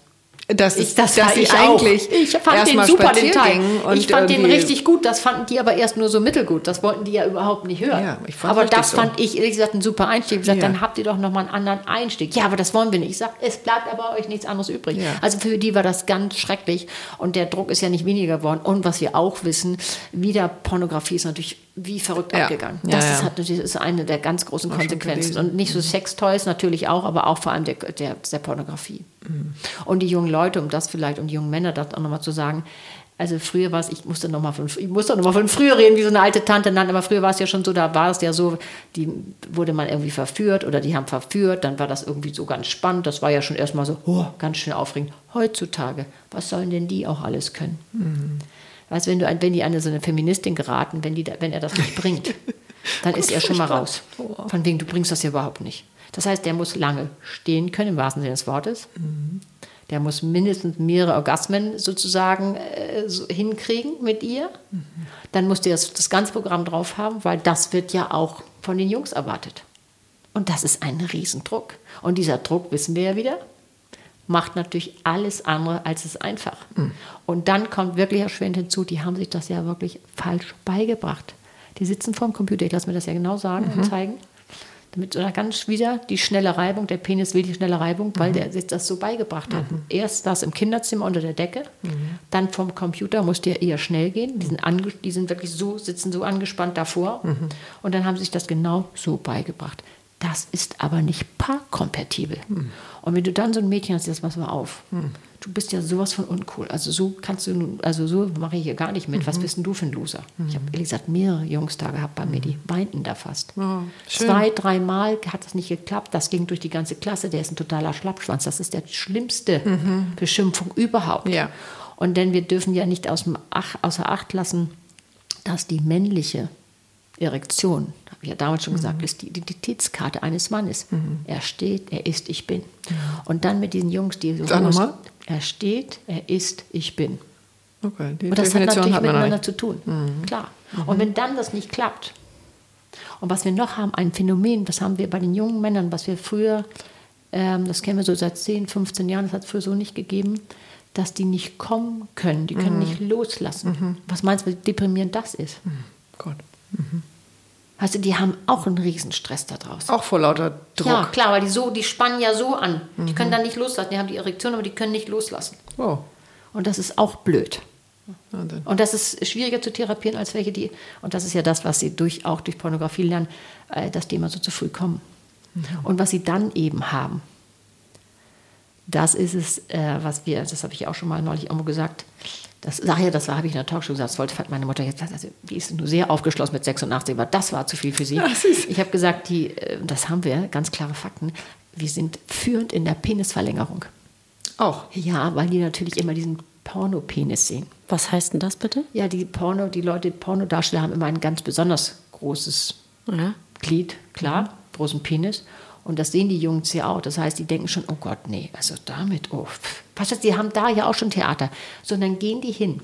Das, ich, das dass ich eigentlich ich fand den super den Teil. ich fand den richtig gut. Das fanden die aber erst nur so mittelgut. Das wollten die ja überhaupt nicht hören. Ja, aber das so. fand ich ehrlich gesagt ein super Einstieg. Ich gesagt, ja. dann habt ihr doch noch mal einen anderen Einstieg. Ja, aber das wollen wir nicht. Ich sage, es bleibt aber euch nichts anderes übrig. Ja. Also für die war das ganz schrecklich und der Druck ist ja nicht weniger geworden. Und was wir auch wissen, wieder Pornografie ist natürlich wie verrückt ja. abgegangen. Das ja, Ist, hat, das ist eine der ganz großen Auch Konsequenzen. Und nicht so mhm. Sextoys natürlich auch, aber auch vor allem der, der, der Pornografie. Mhm. Und die jungen Leute, um das vielleicht, und die jungen Männer das auch nochmal zu sagen, also früher war es, ich musste nochmal von, ich musste noch mal von früher reden, wie so eine alte Tante nannte, aber früher war es ja schon so, da war es ja so, die wurde man irgendwie verführt oder die haben verführt, dann war das irgendwie so ganz spannend, das war ja schon erstmal so, oh, ganz schön aufregend. Heutzutage, was sollen denn die auch alles können? Mhm. Weißt wenn du wenn die eine so eine Feministin geraten, wenn, die, wenn er das nicht bringt, dann ist er schon mal raus. Von wegen, du bringst das ja überhaupt nicht. Das heißt, der muss lange stehen können, im wahrsten Sinne des Wortes. Mhm. Der muss mindestens mehrere Orgasmen sozusagen äh, so hinkriegen mit ihr. Mhm. Dann muss der das, das ganze Programm drauf haben, weil das wird ja auch von den Jungs erwartet. Und das ist ein Riesendruck. Und dieser Druck, wissen wir ja wieder, macht natürlich alles andere als es einfach. Mhm. Und dann kommt wirklich erschwerend hinzu, die haben sich das ja wirklich falsch beigebracht. Die sitzen vorm Computer, ich lasse mir das ja genau sagen mhm. und zeigen. Damit ganz wieder die schnelle Reibung, der Penis will die schnelle Reibung, weil mhm. der sich das so beigebracht hat. Mhm. Erst das im Kinderzimmer unter der Decke, mhm. dann vom Computer muss der eher schnell gehen. Die sind, die sind wirklich so, sitzen so angespannt davor. Mhm. Und dann haben sie sich das genau so beigebracht. Das ist aber nicht paarkompatibel. Mhm. Und wenn du dann so ein Mädchen hast, das pass mal auf. Du bist ja sowas von uncool. Also so kannst du, also so mache ich hier gar nicht mit. Mhm. Was bist denn du für ein Loser? Mhm. Ich habe ehrlich gesagt mehrere Jungs da gehabt bei mir, die weinten da fast. Oh, Zwei, dreimal hat das nicht geklappt. Das ging durch die ganze Klasse. Der ist ein totaler Schlappschwanz. Das ist der schlimmste mhm. Beschimpfung überhaupt. Ja. Und denn wir dürfen ja nicht aus dem Ach, außer Acht lassen, dass die männliche Erektion, habe ich ja damals schon mhm. gesagt, ist die Identitätskarte eines Mannes. Mhm. Er steht, er ist, ich bin. Mhm. Und dann mit diesen Jungs, die so groß, er steht, er ist, ich bin. Okay, die und das Definition hat natürlich hat miteinander zu tun. Mhm. Klar. Mhm. Und wenn dann das nicht klappt, und was wir noch haben, ein Phänomen, das haben wir bei den jungen Männern, was wir früher, ähm, das kennen wir so seit 10, 15 Jahren, das hat es früher so nicht gegeben, dass die nicht kommen können, die können mhm. nicht loslassen. Was meinst du, wie deprimierend das ist? Gott. Weißt du, die haben auch einen Riesenstress da draußen. Auch vor lauter Druck. Ja, klar, weil die so, die spannen ja so an. Mhm. Die können dann nicht loslassen. Die haben die Erektion, aber die können nicht loslassen. Oh. Und das ist auch blöd. und das ist schwieriger zu therapieren als welche, die, und das ist ja das, was sie durch, auch durch Pornografie lernen, äh, dass die immer so zu früh kommen. Mhm. Und was sie dann eben haben, das ist es, äh, was wir, das habe ich auch schon mal neulich irgendwo gesagt, das, ach ja, das habe ich in der Talkshow gesagt, das wollte meine Mutter jetzt, also die ist nur sehr aufgeschlossen mit 86, aber das war zu viel für sie. Ich habe gesagt, die, äh, das haben wir, ganz klare Fakten, wir sind führend in der Penisverlängerung. Auch? Ja, weil die natürlich immer diesen Pornopenis sehen. Was heißt denn das bitte? Ja, die Porno, die Leute, Pornodarsteller haben immer ein ganz besonders großes ja. Glied, klar, mhm. großen Penis. Und das sehen die Jungs ja auch. Das heißt, die denken schon, oh Gott, nee, also damit, oh. Was die haben da ja auch schon Theater. Sondern gehen die hin.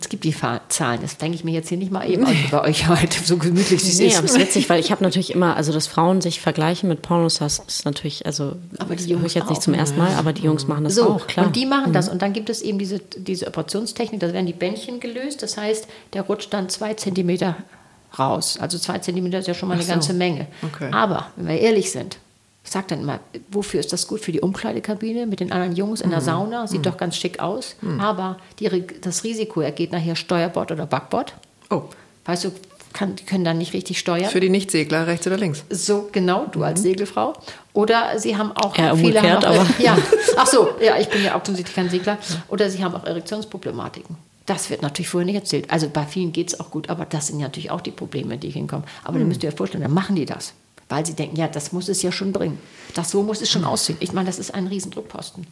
Es gibt die Zahlen, das denke ich mir jetzt hier nicht mal eben nee. bei euch heute, so gemütlich es nee, ist. aber es ist witzig, weil ich habe natürlich immer, also dass Frauen sich vergleichen mit Pornos, das ist natürlich, also aber die Jungs höre ich jetzt nicht zum ersten Mal, aber die Jungs machen das so, auch, klar. Und die machen mhm. das und dann gibt es eben diese, diese Operationstechnik, da werden die Bändchen gelöst, das heißt, der rutscht dann zwei Zentimeter raus. Also zwei Zentimeter ist ja schon mal eine so. ganze Menge. Okay. Aber, wenn wir ehrlich sind, Ich sage dann immer, wofür ist das gut? Für die Umkleidekabine mit den anderen Jungs in der mhm. Sauna? Sieht mhm. doch ganz schick aus. Mhm. Aber die, das Risiko, er geht nachher Steuerbord oder Backbord. Oh. Weißt du, kann, die können dann nicht richtig steuern. Für die Nichtsegler, rechts oder links? So, genau, du mhm. als Segelfrau. Oder sie haben auch ja, viele haben auch, aber. ja, ach so, ja, ich bin ja offensichtlich kein Segler. Oder sie haben auch Erektionsproblematiken. Das wird natürlich vorher nicht erzählt. Also bei vielen geht es auch gut, aber das sind natürlich auch die Probleme, die hinkommen. Aber mhm. dann müsst ihr euch vorstellen, dann machen die das. Weil sie denken, ja, das muss es ja schon bringen. Das so muss es schon aussehen. Ich meine, das ist ein Riesendruckposten.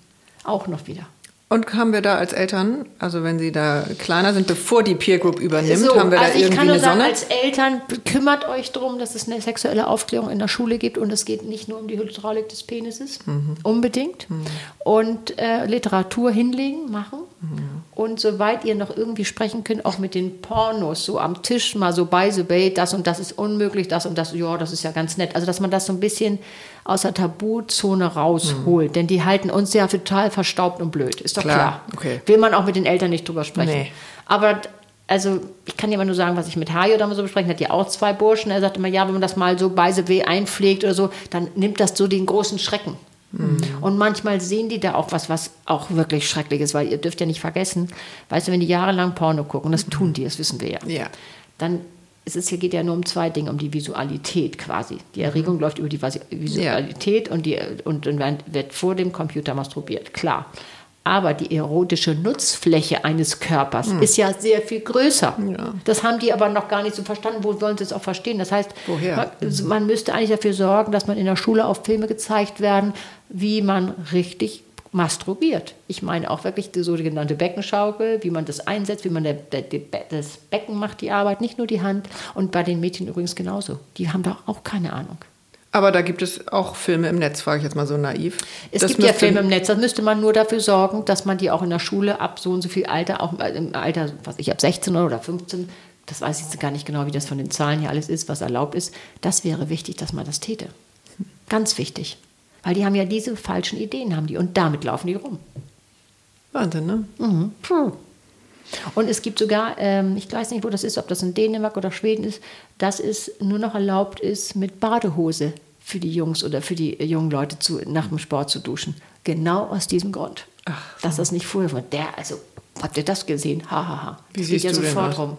Auch noch wieder. Und haben wir da als Eltern, also wenn sie da kleiner sind, bevor die Peer Group übernimmt, so, haben wir also da irgendwie eine sagen, Sonne? Als Eltern kümmert euch darum, dass es eine sexuelle Aufklärung in der Schule gibt und es geht nicht nur um die Hydraulik des Penises, mhm. unbedingt. Mhm. Und äh, Literatur hinlegen, machen. Mhm. Und soweit ihr noch irgendwie sprechen könnt, auch mit den Pornos so am Tisch mal so by the bay, das und das ist unmöglich, das und das, ja, das ist ja ganz nett. Also dass man das so ein bisschen aus der Tabuzone rausholt. Mhm. Denn die halten uns ja total verstaubt und blöd. Ist doch klar. klar. Okay. Will man auch mit den Eltern nicht drüber sprechen. Nee. Aber also ich kann dir mal nur sagen, was ich mit Hajo damals so besprechen hat ja auch zwei Burschen. Er sagte immer, ja, wenn man das mal so bei weh einpflegt oder so, dann nimmt das so den großen Schrecken. Mhm. Und manchmal sehen die da auch was, was auch wirklich schrecklich ist, weil ihr dürft ja nicht vergessen, weißt du, wenn die jahrelang Porno gucken, das tun die, das wissen wir ja. ja. Dann es ist, hier geht ja nur um zwei Dinge, um die Visualität quasi. Die Erregung mhm. läuft über die Visualität ja. und, die, und, und wird vor dem Computer masturbiert, klar. Aber die erotische Nutzfläche eines Körpers mhm. ist ja sehr viel größer. Ja. Das haben die aber noch gar nicht so verstanden. Wo wollen sie es auch verstehen? Das heißt? Man, mhm. man müsste eigentlich dafür sorgen, dass man in der Schule auf Filme gezeigt werden, wie man richtig masturbiert. Ich meine auch wirklich die sogenannte Beckenschaukel, wie man das einsetzt, wie man der, der, das Becken macht die Arbeit, nicht nur die Hand. Und bei den Mädchen übrigens genauso. Die haben da auch keine Ahnung. Aber da gibt es auch Filme im Netz, frage ich jetzt mal so naiv. Es das gibt ja Filme im Netz, da müsste man nur dafür sorgen, dass man die auch in der Schule ab so und so viel Alter, auch im Alter, was ich, ab 16 oder 15, das weiß ich jetzt gar nicht genau, wie das von den Zahlen hier alles ist, was erlaubt ist, das wäre wichtig, dass man das täte. Ganz wichtig. Weil die haben ja diese falschen Ideen, haben die. Und damit laufen die rum. Wahnsinn, ne? Mhm. Puh. Und es gibt sogar, ähm, ich weiß nicht, wo das ist, ob das in Dänemark oder Schweden ist, dass es nur noch erlaubt ist, mit Badehose für die Jungs oder für die jungen Leute zu, nach dem Sport zu duschen. Genau aus diesem Grund. Ach, dass das nicht vorher war. Der, also, habt ihr das gesehen? Hahaha. Ha, ha. Wie siehst ja du sofort rum.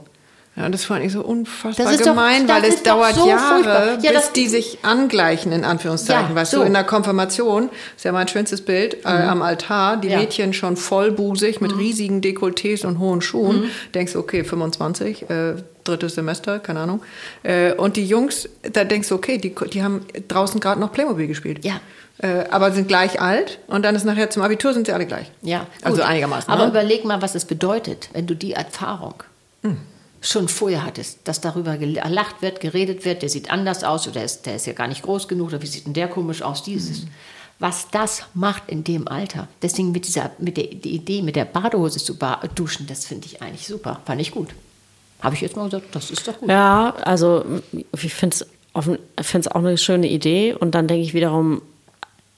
Ja, das fand ich so unfassbar gemein, doch, weil es dauert so Jahre, ja, bis die sich angleichen, in Anführungszeichen. Ja, weißt so. du, in der Konfirmation, ist ja mein schönstes Bild, äh, mhm. am Altar, die ja. Mädchen schon vollbusig mit mhm. riesigen Dekolletés und hohen Schuhen. Mhm. Denkst, okay, 25, äh, drittes Semester, keine Ahnung. Äh, und die Jungs, da denkst du, okay, die, die haben draußen gerade noch Playmobil gespielt. Ja. Äh, aber sind gleich alt und dann ist nachher zum Abitur sind sie alle gleich. Ja, also gut. also einigermaßen. Aber ne? überleg mal, was es bedeutet, wenn du die Erfahrung mhm schon vorher hattest, dass darüber gelacht wird, geredet wird, der sieht anders aus oder ist, der ist ja gar nicht groß genug oder wie sieht denn der komisch aus, dieses. Mhm. Was das macht in dem Alter. Deswegen mit dieser, mit der die Idee, mit der Badehose zu duschen, das finde ich eigentlich super. Fand ich gut. Habe ich jetzt mal gesagt, das ist doch gut. Ja, also ich finde es auch eine schöne Idee und dann denke ich wiederum,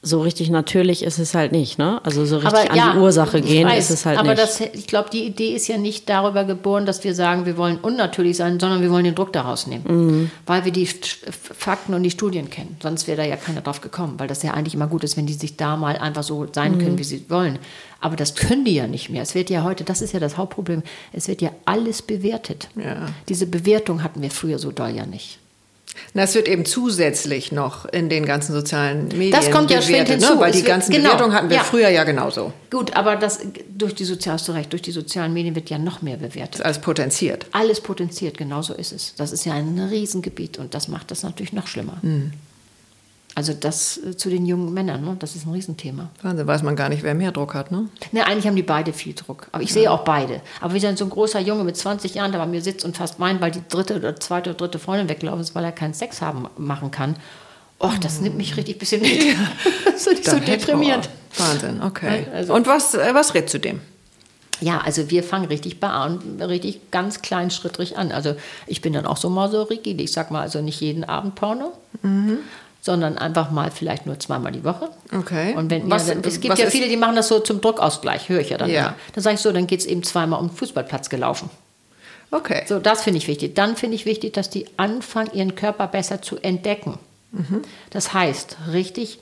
so richtig natürlich ist es halt nicht, ne? Also so richtig aber, an die Ursache gehen weiß, ist es halt aber nicht. Aber das, ich glaube, die Idee ist ja nicht darüber geboren, dass wir sagen, wir wollen unnatürlich sein, sondern wir wollen den Druck daraus nehmen. Mhm. Weil wir die Fakten und die Studien kennen. Sonst wäre da ja keiner drauf gekommen, weil das ja eigentlich immer gut ist, wenn die sich da mal einfach so sein können, mhm. wie sie wollen. Aber das können die ja nicht mehr. Es wird ja heute, das ist ja das Hauptproblem, es wird ja alles bewertet. Ja. Diese Bewertung hatten wir früher so doll ja nicht. Das wird eben zusätzlich noch in den ganzen sozialen Medien Das kommt ja bewertet, hinzu. Ne? Weil die ganzen genau, Bewertungen hatten wir ja. früher ja genauso. Gut, aber das durch die Sozial, Recht, durch die sozialen Medien wird ja noch mehr bewertet. Alles potenziert. Alles potenziert, genau so ist es. Das ist ja ein Riesengebiet und das macht das natürlich noch schlimmer. Mhm. Also das äh, zu den jungen Männern, ne? das ist ein Riesenthema. Wahnsinn, weiß man gar nicht, wer mehr Druck hat, ne? Ne, eigentlich haben die beide viel Druck. Aber ich ja. sehe auch beide. Aber wie dann so ein großer Junge mit 20 Jahren, der bei mir sitzt und fast weint, weil die dritte oder zweite oder dritte Freundin weggelaufen ist, weil er keinen Sex haben machen kann. Och, das nimmt mich richtig ein bisschen mit. das ist so deprimierend. Wahnsinn, okay. Also, und was, äh, was rätst du dem? Ja, also wir fangen richtig bei und richtig ganz kleinschrittlich an. Also ich bin dann auch so mal so rigid. Ich sag mal also nicht jeden Abend Porno. Mhm sondern einfach mal vielleicht nur zweimal die Woche. Okay. Und wenn was, ja, es gibt ja viele, die machen das so zum Druckausgleich, höre ich ja dann. Ja. Dann sage ich so, dann geht es eben zweimal um den Fußballplatz gelaufen. Okay. So, das finde ich wichtig. Dann finde ich wichtig, dass die anfangen, ihren Körper besser zu entdecken. Mhm. Das heißt, richtig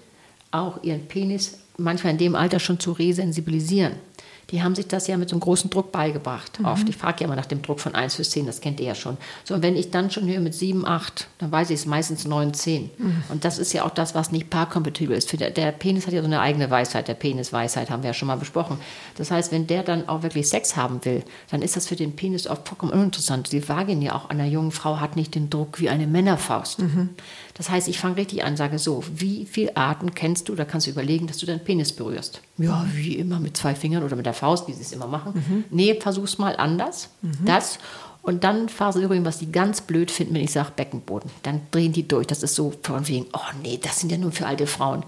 auch ihren Penis manchmal in dem Alter schon zu resensibilisieren die haben sich das ja mit so einem großen Druck beigebracht. Mhm. Oft. Ich frage ja immer nach dem Druck von 1 bis 10, das kennt ihr ja schon. So, und wenn ich dann schon höre mit 7, 8, dann weiß ich es meistens 9, 10. Mhm. Und das ist ja auch das, was nicht paarkompatibel ist. Der, der, Penis hat ja so eine eigene Weisheit, der Penisweisheit haben wir ja schon mal besprochen. Das heißt, wenn der dann auch wirklich Sex haben will, dann ist das für den Penis oft vollkommen uninteressant. Die Vagina auch einer jungen Frau hat nicht den Druck wie eine Männerfaust. Mhm. Das heißt, ich fange richtig an, sage so, wie viele Arten kennst du, da kannst du überlegen, dass du deinen Penis berührst. Ja, wie immer mit zwei Fingern oder mit der Faust, wie sie es immer machen. Mhm. Nee, versuch's mal anders. Mhm. Das. Und dann fahren übrigens, was die ganz blöd finden, wenn ich sage Beckenboden. Dann drehen die durch. Das ist so von wegen, oh nee, das sind ja nur für alte Frauen.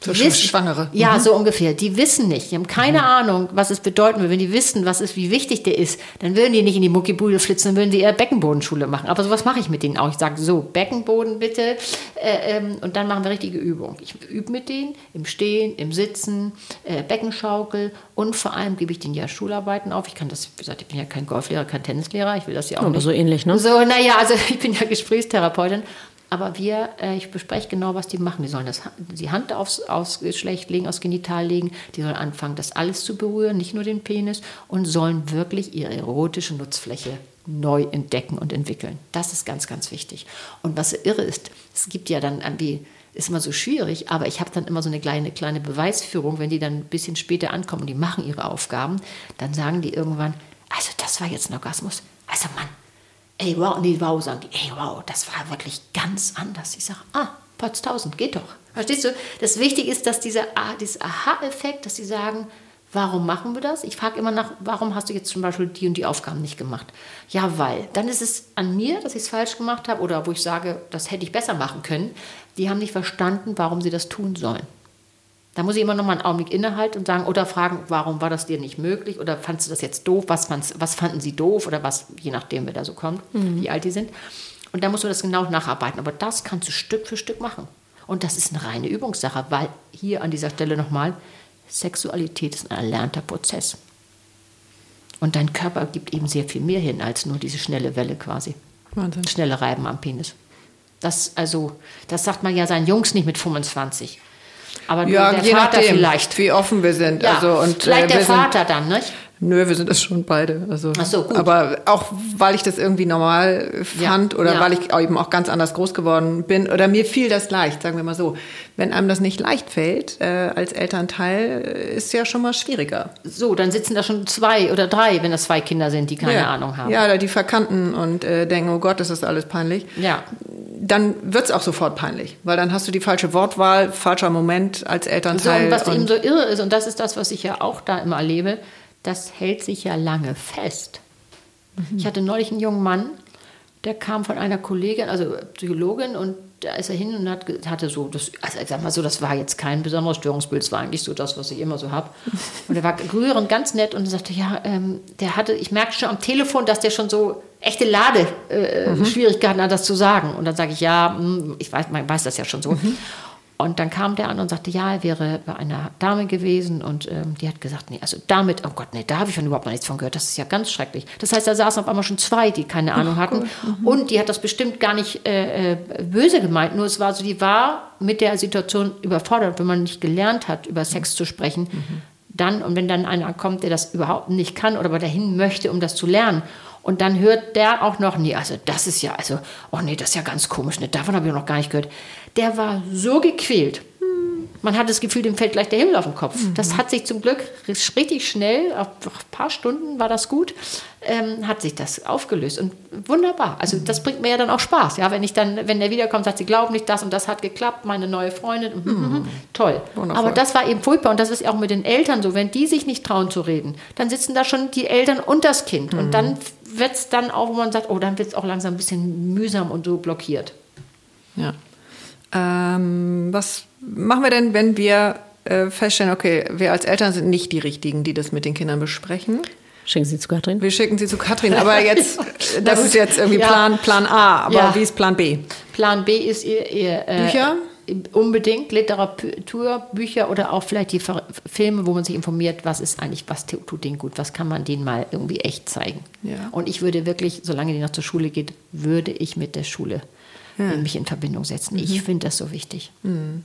So wissen, Schwangere. Ja, mhm. so ungefähr. Die wissen nicht. Die haben keine mhm. Ahnung, was es bedeuten würde. Wenn die wissen, was ist, wie wichtig der ist, dann würden die nicht in die Muckibude flitzen, dann würden die eher Beckenbodenschule machen. Aber sowas mache ich mit denen auch. Ich sage so, Beckenboden bitte. Äh, ähm, und dann machen wir richtige Übungen. Ich übe mit denen im Stehen, im Sitzen, äh, Beckenschaukel und vor allem gebe ich denen ja Schularbeiten auf. Ich kann das, wie gesagt, ich bin ja kein Golflehrer, kein Tennislehrer. Ich will das ja auch Aber nicht. so ähnlich, ne? So, naja, also ich bin ja Gesprächstherapeutin. Aber wir, äh, ich bespreche genau, was die machen. Die sollen das, die Hand aufs, aufs Geschlecht legen, aufs Genital legen. Die sollen anfangen, das alles zu berühren, nicht nur den Penis. Und sollen wirklich ihre erotische Nutzfläche neu entdecken und entwickeln. Das ist ganz, ganz wichtig. Und was irre ist, es gibt ja dann irgendwie ist immer so schwierig, aber ich habe dann immer so eine kleine, kleine Beweisführung, wenn die dann ein bisschen später ankommen und die machen ihre Aufgaben, dann sagen die irgendwann, also das war jetzt ein Orgasmus. Also Mann, ey, wow, nee, wow, sagen die, ey, wow, das war wirklich ganz anders. Ich sage, ah, Potztausend, geht doch. Verstehst du? Das Wichtige ist, dass dieser, dieser Aha-Effekt, dass sie sagen, warum machen wir das? Ich frage immer nach, warum hast du jetzt zum Beispiel die und die Aufgaben nicht gemacht? Ja, weil. Dann ist es an mir, dass ich es falsch gemacht habe oder wo ich sage, das hätte ich besser machen können. Die haben nicht verstanden, warum sie das tun sollen. Da muss ich immer noch mal einen Augenblick innehalten und sagen oder fragen, warum war das dir nicht möglich oder fandest du das jetzt doof? Was, was fanden sie doof oder was, je nachdem, wer da so kommt, mhm. wie alt die sind. Und da musst du das genau nacharbeiten. Aber das kannst du Stück für Stück machen. Und das ist eine reine Übungssache, weil hier an dieser Stelle nochmal, Sexualität ist ein erlernter Prozess. Und dein Körper gibt eben sehr viel mehr hin als nur diese schnelle Welle quasi. Wahnsinn. Schnelle Reiben am Penis. Das, also, das sagt man ja seinen Jungs nicht mit 25. Aber ja, der je Vater nachdem, vielleicht. Wie offen wir sind. Ja, also, und, vielleicht äh, der Vater dann, nicht? Nö, wir sind das schon beide. Also, Ach so, gut. Aber auch, weil ich das irgendwie normal fand ja, oder ja. weil ich eben auch ganz anders groß geworden bin oder mir fiel das leicht, sagen wir mal so. Wenn einem das nicht leicht fällt äh, als Elternteil, ist ja schon mal schwieriger. So, dann sitzen da schon zwei oder drei, wenn das zwei Kinder sind, die keine ja. Ahnung haben. Ja, die verkannten und äh, denken, oh Gott, das ist alles peinlich. Ja. Dann wird es auch sofort peinlich, weil dann hast du die falsche Wortwahl, falscher Moment als Elternteil. So, und was und eben so irre ist, und das ist das, was ich ja auch da immer erlebe, das hält sich ja lange fest. Mhm. Ich hatte neulich einen jungen Mann, der kam von einer Kollegin, also Psychologin, und da ist er hin und hat, hatte so, das, also ich sag mal so, das war jetzt kein besonderes Störungsbild, es war eigentlich so das, was ich immer so habe. Und er war rührend, ganz nett und sagte, ja, ähm, der hatte, ich merkte schon am Telefon, dass der schon so echte Ladeschwierigkeiten äh, mhm. hat, das zu sagen. Und dann sage ich, ja, hm, ich weiß, man weiß das ja schon so. Mhm. Und dann kam der an und sagte, ja, er wäre bei einer Dame gewesen und ähm, die hat gesagt, nee, also damit, oh Gott, nee, da habe ich schon überhaupt noch nichts von gehört, das ist ja ganz schrecklich. Das heißt, da saßen auf einmal schon zwei, die keine Ahnung Ach, hatten mhm. und die hat das bestimmt gar nicht äh, äh, böse gemeint, nur es war so, die war mit der Situation überfordert, wenn man nicht gelernt hat, über Sex zu sprechen. Mhm. Dann, und wenn dann einer kommt, der das überhaupt nicht kann oder aber dahin möchte, um das zu lernen und dann hört der auch noch, nee, also das ist ja, also, oh nee, das ist ja ganz komisch, ne, davon habe ich noch gar nicht gehört. Der war so gequält. Man hat das Gefühl, dem fällt gleich der Himmel auf den Kopf. Mhm. Das hat sich zum Glück richtig schnell, auf ein paar Stunden war das gut, ähm, hat sich das aufgelöst. Und wunderbar. Also mhm. das bringt mir ja dann auch Spaß. Ja, wenn ich dann, wenn der wiederkommt, sagt, sie glauben nicht, das und das hat geklappt, meine neue Freundin. Mhm. mhm. Toll. Wundervoll. Aber das war eben furchtbar. Und das ist auch mit den Eltern so. Wenn die sich nicht trauen zu reden, dann sitzen da schon die Eltern und das Kind. Und mhm. dann wird es dann auch, wo man sagt, oh, dann wird es auch langsam ein bisschen mühsam und so blockiert. Ja. Ähm, was machen wir denn, wenn wir äh, feststellen, okay, wir als Eltern sind nicht die Richtigen, die das mit den Kindern besprechen? Schicken Sie zu Katrin? Wir schicken Sie zu Katrin, aber jetzt, das ist jetzt irgendwie Plan, ja. Plan A, aber ja. wie ist Plan B? Plan B ist ihr, ihr äh, Bücher? unbedingt Literatur, Bücher oder auch vielleicht die Filme, wo man sich informiert, was ist eigentlich, was tut denen gut, was kann man denen mal irgendwie echt zeigen. Ja. Und ich würde wirklich, solange die noch zur Schule geht, würde ich mit der Schule ja. mich in Verbindung setzen. Mhm. Ich finde das so wichtig. Mhm.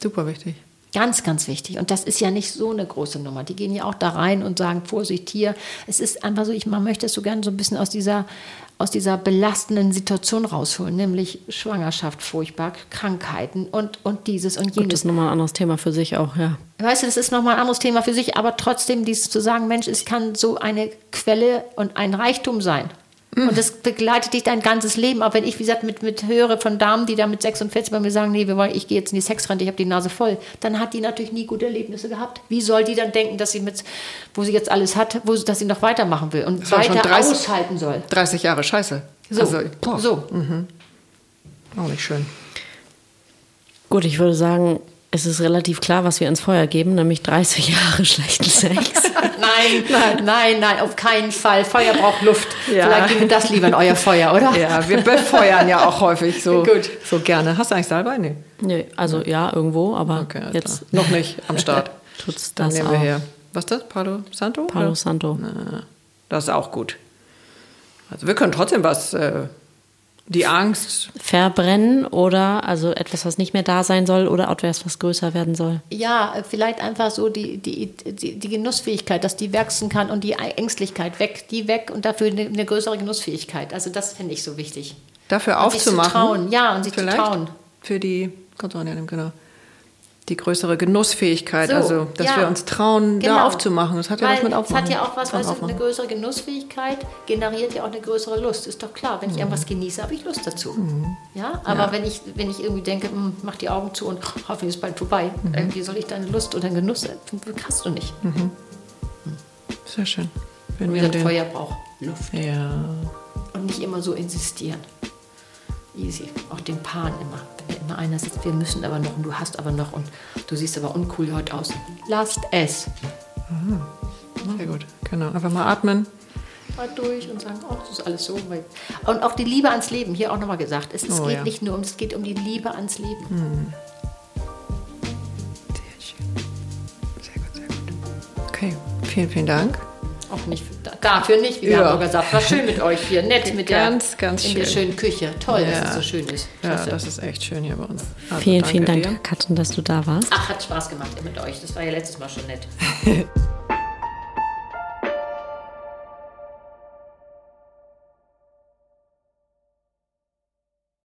Super wichtig. Ganz, ganz wichtig. Und das ist ja nicht so eine große Nummer. Die gehen ja auch da rein und sagen, Vorsicht hier. Es ist einfach so, ich, man möchte es so gerne so ein bisschen aus dieser, aus dieser belastenden Situation rausholen, nämlich Schwangerschaft, furchtbar, Krankheiten und, und dieses und jenes. Gut, das ist nochmal ein anderes Thema für sich auch, ja. Weißt du, das ist nochmal ein anderes Thema für sich, aber trotzdem dieses zu sagen, Mensch, es kann so eine Quelle und ein Reichtum sein. Und das begleitet dich dein ganzes Leben. Auch wenn ich, wie gesagt, mit, mit höre von Damen, die da mit 46 bei mir sagen, nee, wir wollen, ich gehe jetzt in die Sexrente, ich habe die Nase voll, dann hat die natürlich nie gute Erlebnisse gehabt. Wie soll die dann denken, dass sie mit, wo sie jetzt alles hat, wo, dass sie noch weitermachen will und weiter 30, aushalten soll? 30 Jahre Scheiße. So. Also, so. Mhm. Auch nicht schön. Gut, ich würde sagen, es ist relativ klar, was wir ins Feuer geben, nämlich 30 Jahre schlechten Sex. nein, nein, nein, nein, auf keinen Fall. Feuer braucht Luft. Ja. Vielleicht geben wir das lieber in euer Feuer, oder? Ja, wir befeuern ja auch häufig so, Gut. so gerne. Hast du eigentlich Salbei? Nee. nee also ja, irgendwo, aber okay, jetzt noch nicht am Start. Tut's das Dann nehmen wir her. Was ist das? Palo Santo? Palo oder? Santo. Na, das ist auch gut. Also wir können trotzdem was äh, die Angst. Verbrennen oder also etwas, was nicht mehr da sein soll oder etwas, was größer werden soll. Ja, vielleicht einfach so die, die, die, die Genussfähigkeit, dass die wachsen kann und die Ängstlichkeit weg, die weg und dafür eine, eine größere Genussfähigkeit. Also das finde ich so wichtig. Dafür und aufzumachen. Sich zu trauen, ja, und sich vielleicht zu trauen. Für die, genau die größere Genussfähigkeit, so, also dass ja, wir uns trauen, genau. da aufzumachen. Das hat ja was mit Aufmachen. Das hat ja auch was, was eine größere Genussfähigkeit generiert ja auch eine größere Lust. Ist doch klar, wenn ich mhm. irgendwas genieße, habe ich Lust dazu. Mhm. Ja, aber ja. wenn ich wenn ich irgendwie denke, hm, mach die Augen zu und hoffentlich ist es bald vorbei, mhm. irgendwie soll ich deine Lust oder Genuss, hast du nicht. Mhm. Hm. Sehr schön. Wenn wir den Feuer braucht Luft. Ja. Und nicht immer so insistieren. Easy. Auch den Paaren immer immer einer sagt, wir müssen aber noch und du hast aber noch und du siehst aber uncool heute aus. Lasst es. Mhm. Sehr gut, genau. Einfach mal atmen. Mal durch und sagen, oh, das ist alles so. Und auch die Liebe ans Leben, hier auch nochmal gesagt. Es, es oh, geht ja. nicht nur um, es geht um die Liebe ans Leben. Mhm. Sehr schön. Sehr gut, sehr gut. Okay, vielen, vielen Dank. Auch nicht dafür nicht, wie ja. Hamburger sagt. War schön mit euch hier, nett mit ganz, der, ganz in schön. der schönen Küche. Toll, ja. dass es so schön ist. Ja, das ist echt schön hier bei uns. Also, vielen, vielen Dank, dir. Katrin, dass du da warst. Ach, hat Spaß gemacht mit euch. Das war ja letztes Mal schon nett.